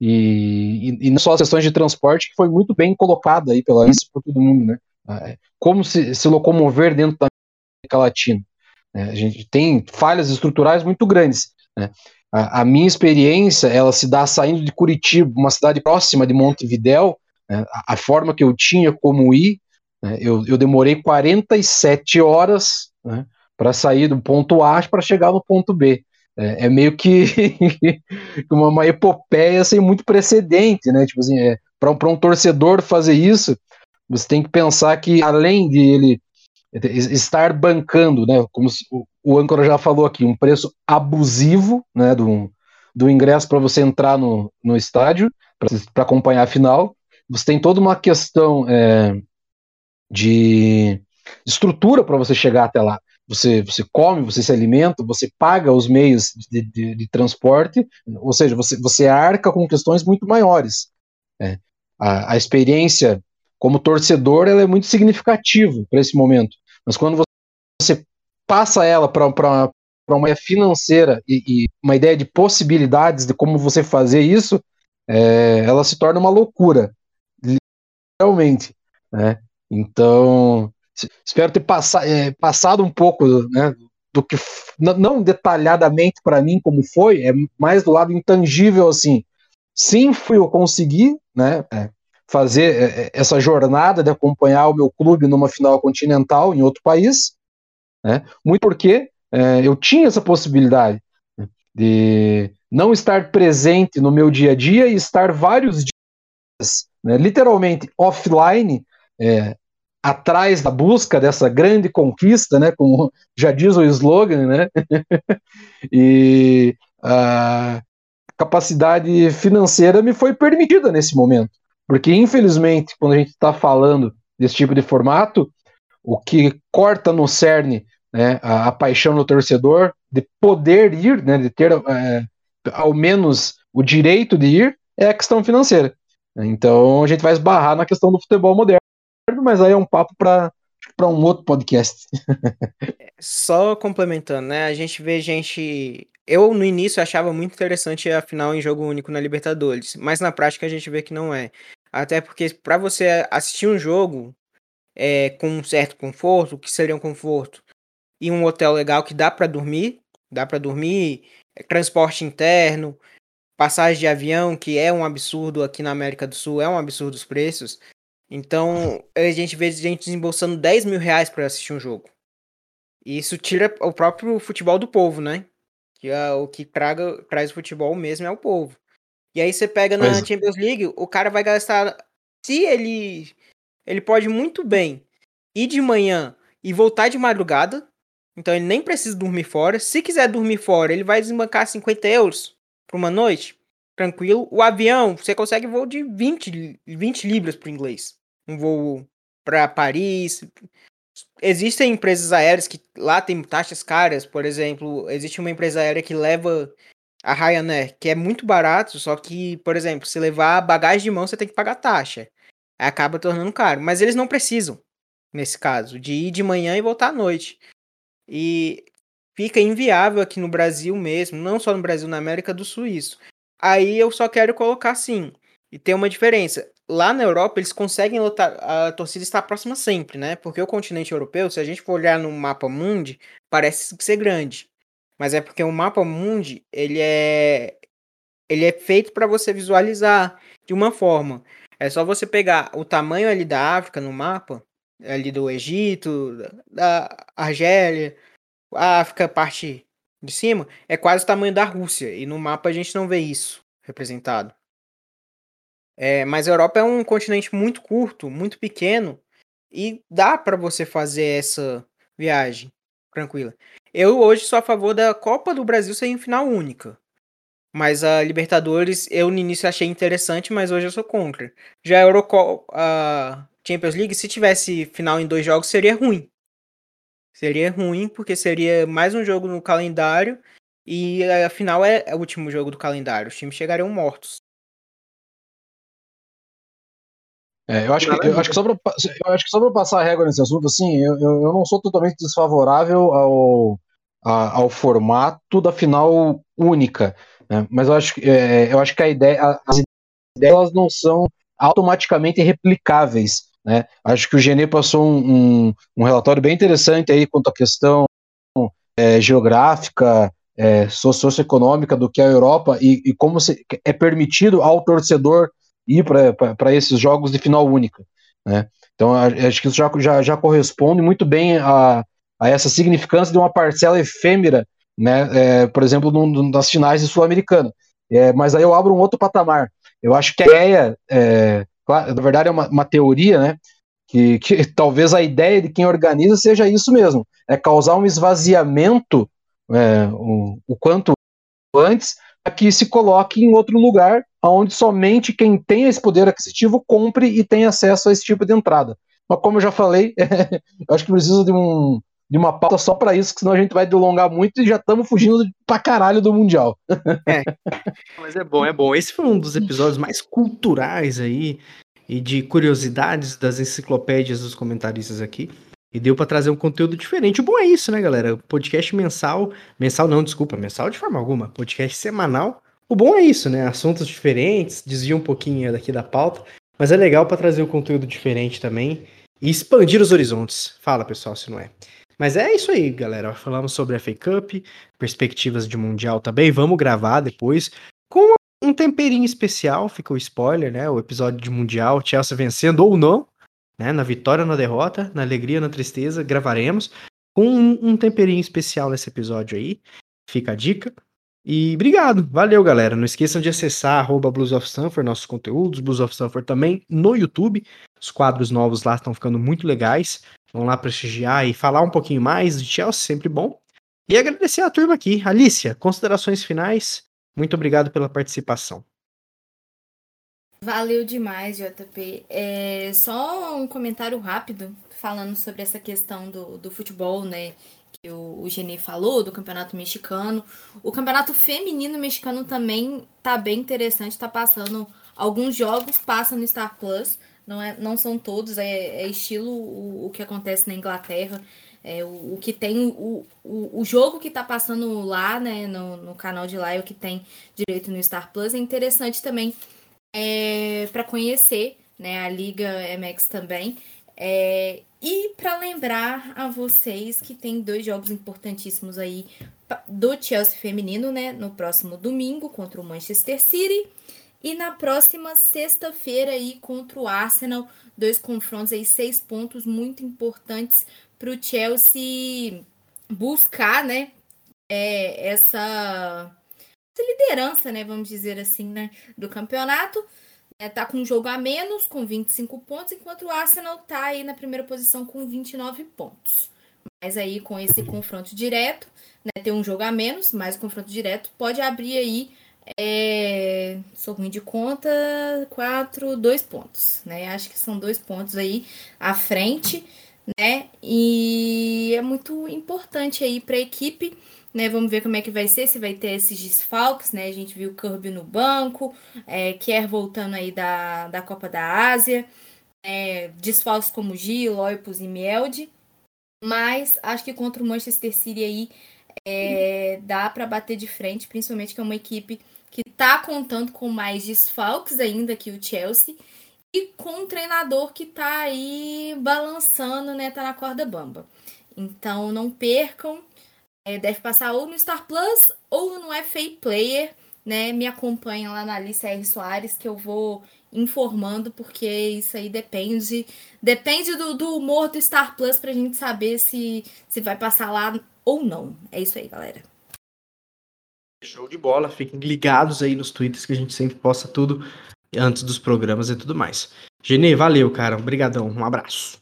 Speaker 3: E, e, e, não só as questões de transporte, que foi muito bem colocada aí pela ANSI por todo mundo, né? É, como se, se locomover dentro da Latina. Né? A gente tem falhas estruturais muito grandes. Né? A, a, minha experiência, ela se dá saindo de Curitiba, uma cidade próxima de Montevidéu, né? a, a, forma que eu tinha como ir, né? eu, eu demorei 47 horas né? para sair do ponto A para chegar no ponto B. É, é meio que uma, uma, epopeia sem muito precedente, né? Tipo assim, é, para um, um torcedor fazer isso, você tem que pensar que além de ele estar bancando, né, como o âncora já falou aqui, um preço abusivo, né, do, do ingresso para você entrar no, no estádio, para acompanhar a final. Você tem toda uma questão é, de estrutura para você chegar até lá. Você, você come, você se alimenta, você paga os meios de, de, de transporte, ou seja, você, você arca com questões muito maiores. É. A, a experiência como torcedor ela é muito significativa para esse momento. Mas quando você passa ela para uma ideia financeira e, e, uma ideia de possibilidades de como você fazer isso, é, ela se torna uma loucura, realmente. Né? Então, espero ter passa, é, passado um pouco né, do que, não detalhadamente para mim como foi, é mais do lado intangível assim. Sim, fui eu conseguir, né? É, fazer é, é, essa jornada de acompanhar o meu clube numa final continental em outro país, né? muito porque é, eu tinha essa possibilidade né, de não estar presente no meu dia a dia e estar vários dias, né, literalmente offline, é, atrás da busca dessa grande conquista, né, como já diz o slogan, né, e a capacidade financeira me foi permitida nesse momento. Porque, infelizmente, quando a gente está falando desse tipo de formato, o que corta no cerne né, a, a, paixão do torcedor de poder ir, né, de ter é, ao menos o direito de ir, é a questão financeira. Então a gente vai esbarrar na questão do futebol moderno, mas aí é um papo para para um outro podcast.
Speaker 2: Só complementando, né? A gente vê gente. Eu no início achava muito interessante a final em jogo único na Libertadores, mas na prática a gente vê que não é. Até porque para você assistir um jogo é, com um certo conforto, o que seria um conforto, e um hotel legal que dá para dormir, dá para dormir, é, transporte interno, passagem de avião, que é um absurdo aqui na América do Sul, é um absurdo os preços. Então a gente vê gente desembolsando 10 mil reais para assistir um jogo. E isso tira o próprio futebol do povo, né? Que é o que traga, traz o futebol mesmo é o povo. E aí você pega na Mas... Champions League, o cara vai gastar. Se ele. Ele pode muito bem ir de manhã e voltar de madrugada. Então ele nem precisa dormir fora. Se quiser dormir fora, ele vai desembancar 50 euros por uma noite. Tranquilo. O avião, você consegue voo de 20, 20 libras para inglês. Um voo para Paris. Existem empresas aéreas que lá tem taxas caras. Por exemplo, existe uma empresa aérea que leva a Ryanair, que é muito barato, só que, por exemplo, se levar bagagem de mão, você tem que pagar taxa. Aí acaba tornando caro. Mas eles não precisam, nesse caso, de ir de manhã e voltar à noite. E fica inviável aqui no Brasil mesmo, não só no Brasil, na América do Sul isso. Aí eu só quero colocar assim, e tem uma diferença. Lá na Europa, eles conseguem lotar, a torcida está próxima sempre, né? Porque o continente europeu, se a gente for olhar no mapa mundi, parece ser grande. Mas é porque o mapa mundi, ele é ele é feito para você visualizar de uma forma. É só você pegar o tamanho ali da África no mapa, ali do Egito, da Argélia, a África parte de cima, é quase o tamanho da Rússia. E no mapa a gente não vê isso representado. É, mas a Europa é um continente muito curto, muito pequeno, e dá para você fazer essa viagem tranquila. Eu hoje sou a favor da Copa do Brasil ser em final única. Mas a Libertadores, eu no início achei interessante, mas hoje eu sou contra. Já a Euroco a Champions League, se tivesse final em dois jogos, seria ruim. Seria ruim, porque seria mais um jogo no calendário e a final é o último jogo do calendário. Os times chegariam mortos.
Speaker 3: É, eu, acho que, eu, acho que só pra, eu acho que só para passar a régua nesse assunto, assim, eu, eu, não sou totalmente desfavorável ao, a, ao formato da final única, né? mas eu acho, é, eu acho que a ideia, as ideias não são automaticamente replicáveis. Né? Acho que o Genê passou um, um, um, relatório bem interessante aí quanto à questão é, geográfica, é, socioeconômica do que é a Europa e, e como se, é permitido ao torcedor ir para esses jogos de final única. Né? Então, acho que isso já, já, já corresponde muito bem a, a essa significância de uma parcela efêmera, né? É, por exemplo, num, finais de Sul-Americana. É, mas aí eu abro um outro patamar. Eu acho que a ideia, é, claro, na verdade, é uma, uma teoria, né? Que, que, talvez a ideia de quem organiza seja isso mesmo: é causar um esvaziamento é, o, o quanto antes que se coloque em outro lugar onde somente quem tem esse poder aquisitivo compre e tem acesso a esse tipo de entrada. Mas como eu já falei, eu acho que precisa de, um, de uma pauta só para isso, que senão a gente vai delongar muito e já estamos fugindo pra caralho do Mundial.
Speaker 1: É. Mas é bom, é bom. Esse foi um dos episódios mais culturais aí e de curiosidades das enciclopédias dos comentaristas aqui. E deu para trazer um conteúdo diferente. O bom é isso, né, galera? Podcast mensal. Mensal não, desculpa, mensal de forma alguma. Podcast semanal. O bom é isso, né? Assuntos diferentes, desvia um pouquinho daqui da pauta. Mas é legal para trazer um conteúdo diferente também e expandir os horizontes. Fala, pessoal, se não é. Mas é isso aí, galera. Falamos sobre a FA Cup, perspectivas de Mundial também. Vamos gravar depois com um temperinho especial. Fica o spoiler, né? O episódio de Mundial, Chelsea vencendo ou não né? Na vitória, na derrota, na alegria, na tristeza, gravaremos com um, um temperinho especial nesse episódio aí. Fica a dica. E obrigado, valeu galera. Não esqueçam de acessar arroba Blues of nossos conteúdos, Blues of também no YouTube. Os quadros novos lá estão ficando muito legais. Vão lá prestigiar e falar um pouquinho mais de Chelsea, sempre bom. E agradecer a turma aqui. Alicia, considerações finais. Muito obrigado pela participação.
Speaker 4: Valeu demais, JP. É, só um comentário rápido falando sobre essa questão do, do futebol, né? Que o, o Genê falou, do campeonato mexicano. O campeonato feminino mexicano também tá bem interessante, tá passando. Alguns jogos passam no Star Plus, não, é, não são todos, é, é estilo o, o que acontece na Inglaterra. É, o, o, que tem o, o, o jogo que tá passando lá, né, no, no canal de lá, é o que tem direito no Star Plus. É interessante também é, para conhecer né, a Liga MX também. É, e para lembrar a vocês que tem dois jogos importantíssimos aí do Chelsea feminino, né? No próximo domingo contra o Manchester City e na próxima sexta-feira aí contra o Arsenal, dois confrontos aí, seis pontos muito importantes para o Chelsea buscar, né? É, essa liderança, né, vamos dizer assim, né, do campeonato. É, tá com um jogo a menos, com 25 pontos, enquanto o Arsenal tá aí na primeira posição com 29 pontos. Mas aí, com esse confronto direto, né, ter um jogo a menos, mais um confronto direto, pode abrir aí, é, sou ruim de conta, quatro, dois pontos, né? Acho que são dois pontos aí à frente, né? E é muito importante aí para a equipe né? Vamos ver como é que vai ser, se vai ter esses desfalques, né? A gente viu o Kirby no banco, é, Kerr voltando aí da, da Copa da Ásia, é, desfalques como Gil, Loipus e Mielde. Mas acho que contra o Manchester City aí é, dá para bater de frente, principalmente que é uma equipe que tá contando com mais desfalques ainda que o Chelsea e com um treinador que tá aí balançando, né? Tá na corda bamba. Então não percam é, deve passar ou no Star Plus ou no FA Player, né? Me acompanha lá na Alice R. Soares, que eu vou informando, porque isso aí depende. Depende do, do humor do Star Plus pra gente saber se, se vai passar lá ou não. É isso aí, galera.
Speaker 1: Show de bola, fiquem ligados aí nos tweets que a gente sempre posta tudo antes dos programas e tudo mais. Genê, valeu, cara. Obrigadão. Um abraço.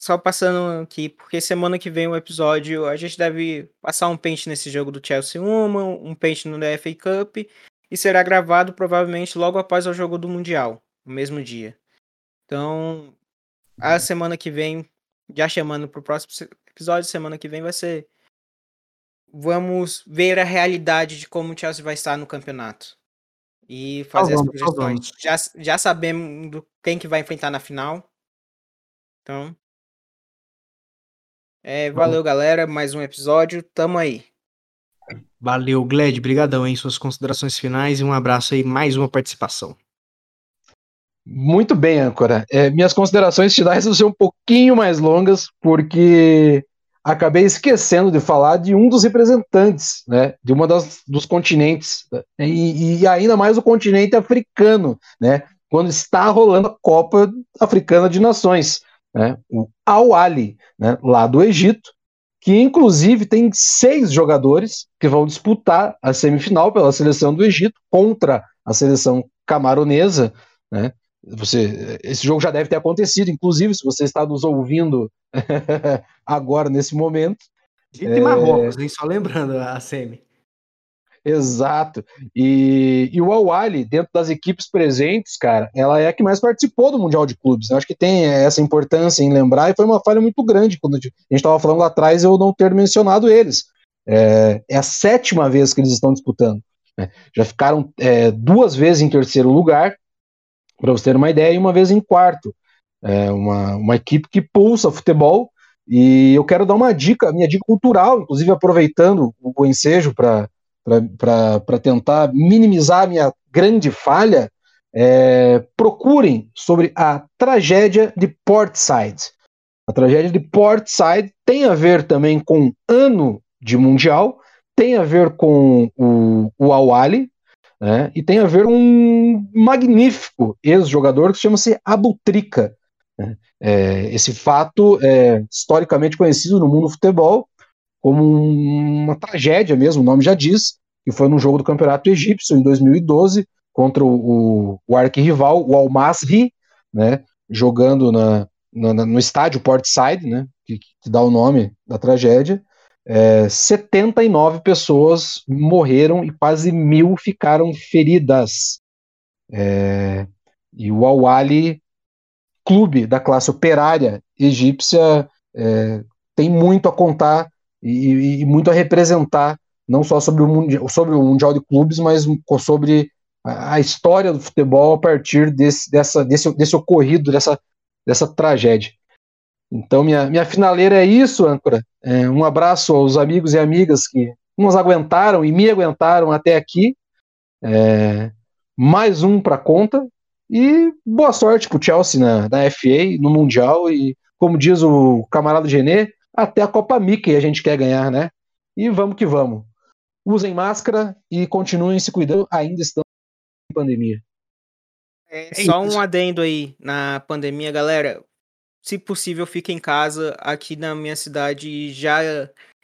Speaker 2: Só passando aqui, porque semana que vem o episódio, a gente deve passar um pente nesse jogo do Chelsea Uma, um pente no FA Cup, e será gravado provavelmente logo após o jogo do Mundial, no mesmo dia. Então, a semana que vem, já chamando para o próximo episódio, semana que vem vai ser. Vamos ver a realidade de como o Chelsea vai estar no campeonato. E fazer as projeções. Já, já sabemos quem que vai enfrentar na final. Então. É, valeu, galera. Mais um episódio. Tamo aí.
Speaker 1: Valeu, Gled. Brigadão, hein? Suas considerações finais e um abraço aí. Mais uma participação.
Speaker 3: Muito bem, âncora. É, minhas considerações finais vão ser um pouquinho mais longas, porque acabei esquecendo de falar de um dos representantes, né, de uma das dos continentes né, e, e, ainda mais o continente africano, né, quando está rolando a Copa Africana de Nações, né, o Al Ali, né, lá do Egito, que inclusive tem seis jogadores que vão disputar a semifinal pela seleção do Egito contra a seleção camaronesa, né, você, esse jogo já deve ter acontecido, inclusive, se você está nos ouvindo agora, nesse momento.
Speaker 1: De é... Marrocos, hein? Só lembrando a Semi.
Speaker 3: Exato. E, e o Awali, dentro das equipes presentes, cara, ela é a que mais participou do Mundial de Clubes. Eu acho que tem essa importância em lembrar, e foi uma falha muito grande quando a gente estava falando lá atrás eu não ter mencionado eles. É, é a sétima vez que eles estão disputando. Né? Já ficaram é, duas vezes em terceiro lugar, para você ter uma ideia, e uma vez em quarto. É uma, uma equipe que pulsa futebol, e eu quero dar uma dica, minha dica cultural, inclusive aproveitando o ensejo para tentar minimizar a minha grande falha, é, procurem sobre a tragédia de Portside. A tragédia de Portside tem a ver também com ano de Mundial, tem a ver com o, o Awali, né? E tem a ver com um magnífico ex-jogador que chama-se Abutrica. Né? É, esse fato é historicamente conhecido no mundo do futebol como uma tragédia mesmo, o nome já diz, que foi num jogo do Campeonato Egípcio em 2012 contra o, o, arquirrival, o Al-Masri, né, jogando na, na, no estádio Portside, né, que, que, dá o nome da tragédia, é, 79 pessoas morreram e quase mil ficaram feridas. É, e o Awali, clube da classe operária egípcia, é, tem muito a contar e, e, muito a representar, não só sobre o, mundial, sobre o Mundial de Clubes, mas sobre a, história do futebol a partir desse, dessa, desse, desse ocorrido, dessa, dessa tragédia. Então, minha, minha finaleira é isso, âncora. É, um abraço aos amigos e amigas que nos aguentaram e me aguentaram até aqui. É, mais um para conta. E boa sorte para o Chelsea na, na FA, no Mundial. E, como diz o camarada Genê, até a Copa Mickey a gente quer ganhar, né? E vamos que vamos. Usem máscara e continuem se cuidando, ainda estamos em pandemia.
Speaker 2: É, só um adendo aí na pandemia, galera se possível, fique em casa. Aqui na minha cidade já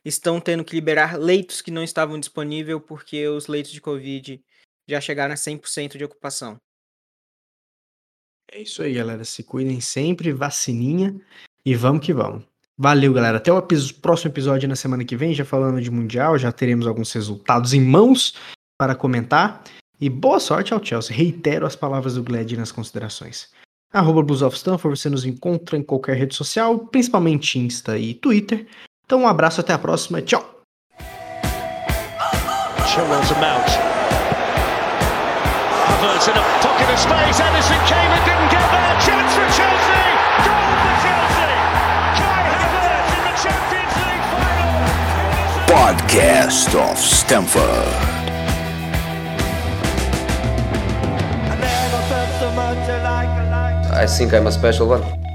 Speaker 2: estão tendo que liberar leitos que não estavam disponíveis porque os leitos de Covid já chegaram a 100% de ocupação.
Speaker 1: É isso aí, galera. Se cuidem sempre, vacininha e vamos que vamos. Valeu, galera. Até o próximo episódio na semana que vem, já falando de Mundial, já teremos alguns resultados em mãos para comentar. E boa sorte ao Chelsea. Reitero as palavras do Gled nas considerações arroba Blues of Stanford, você nos encontra em qualquer rede social, principalmente Insta e Twitter. Então um abraço, até a próxima, tchau! Chilwell Podcast of Stanford. I think I'm a special one.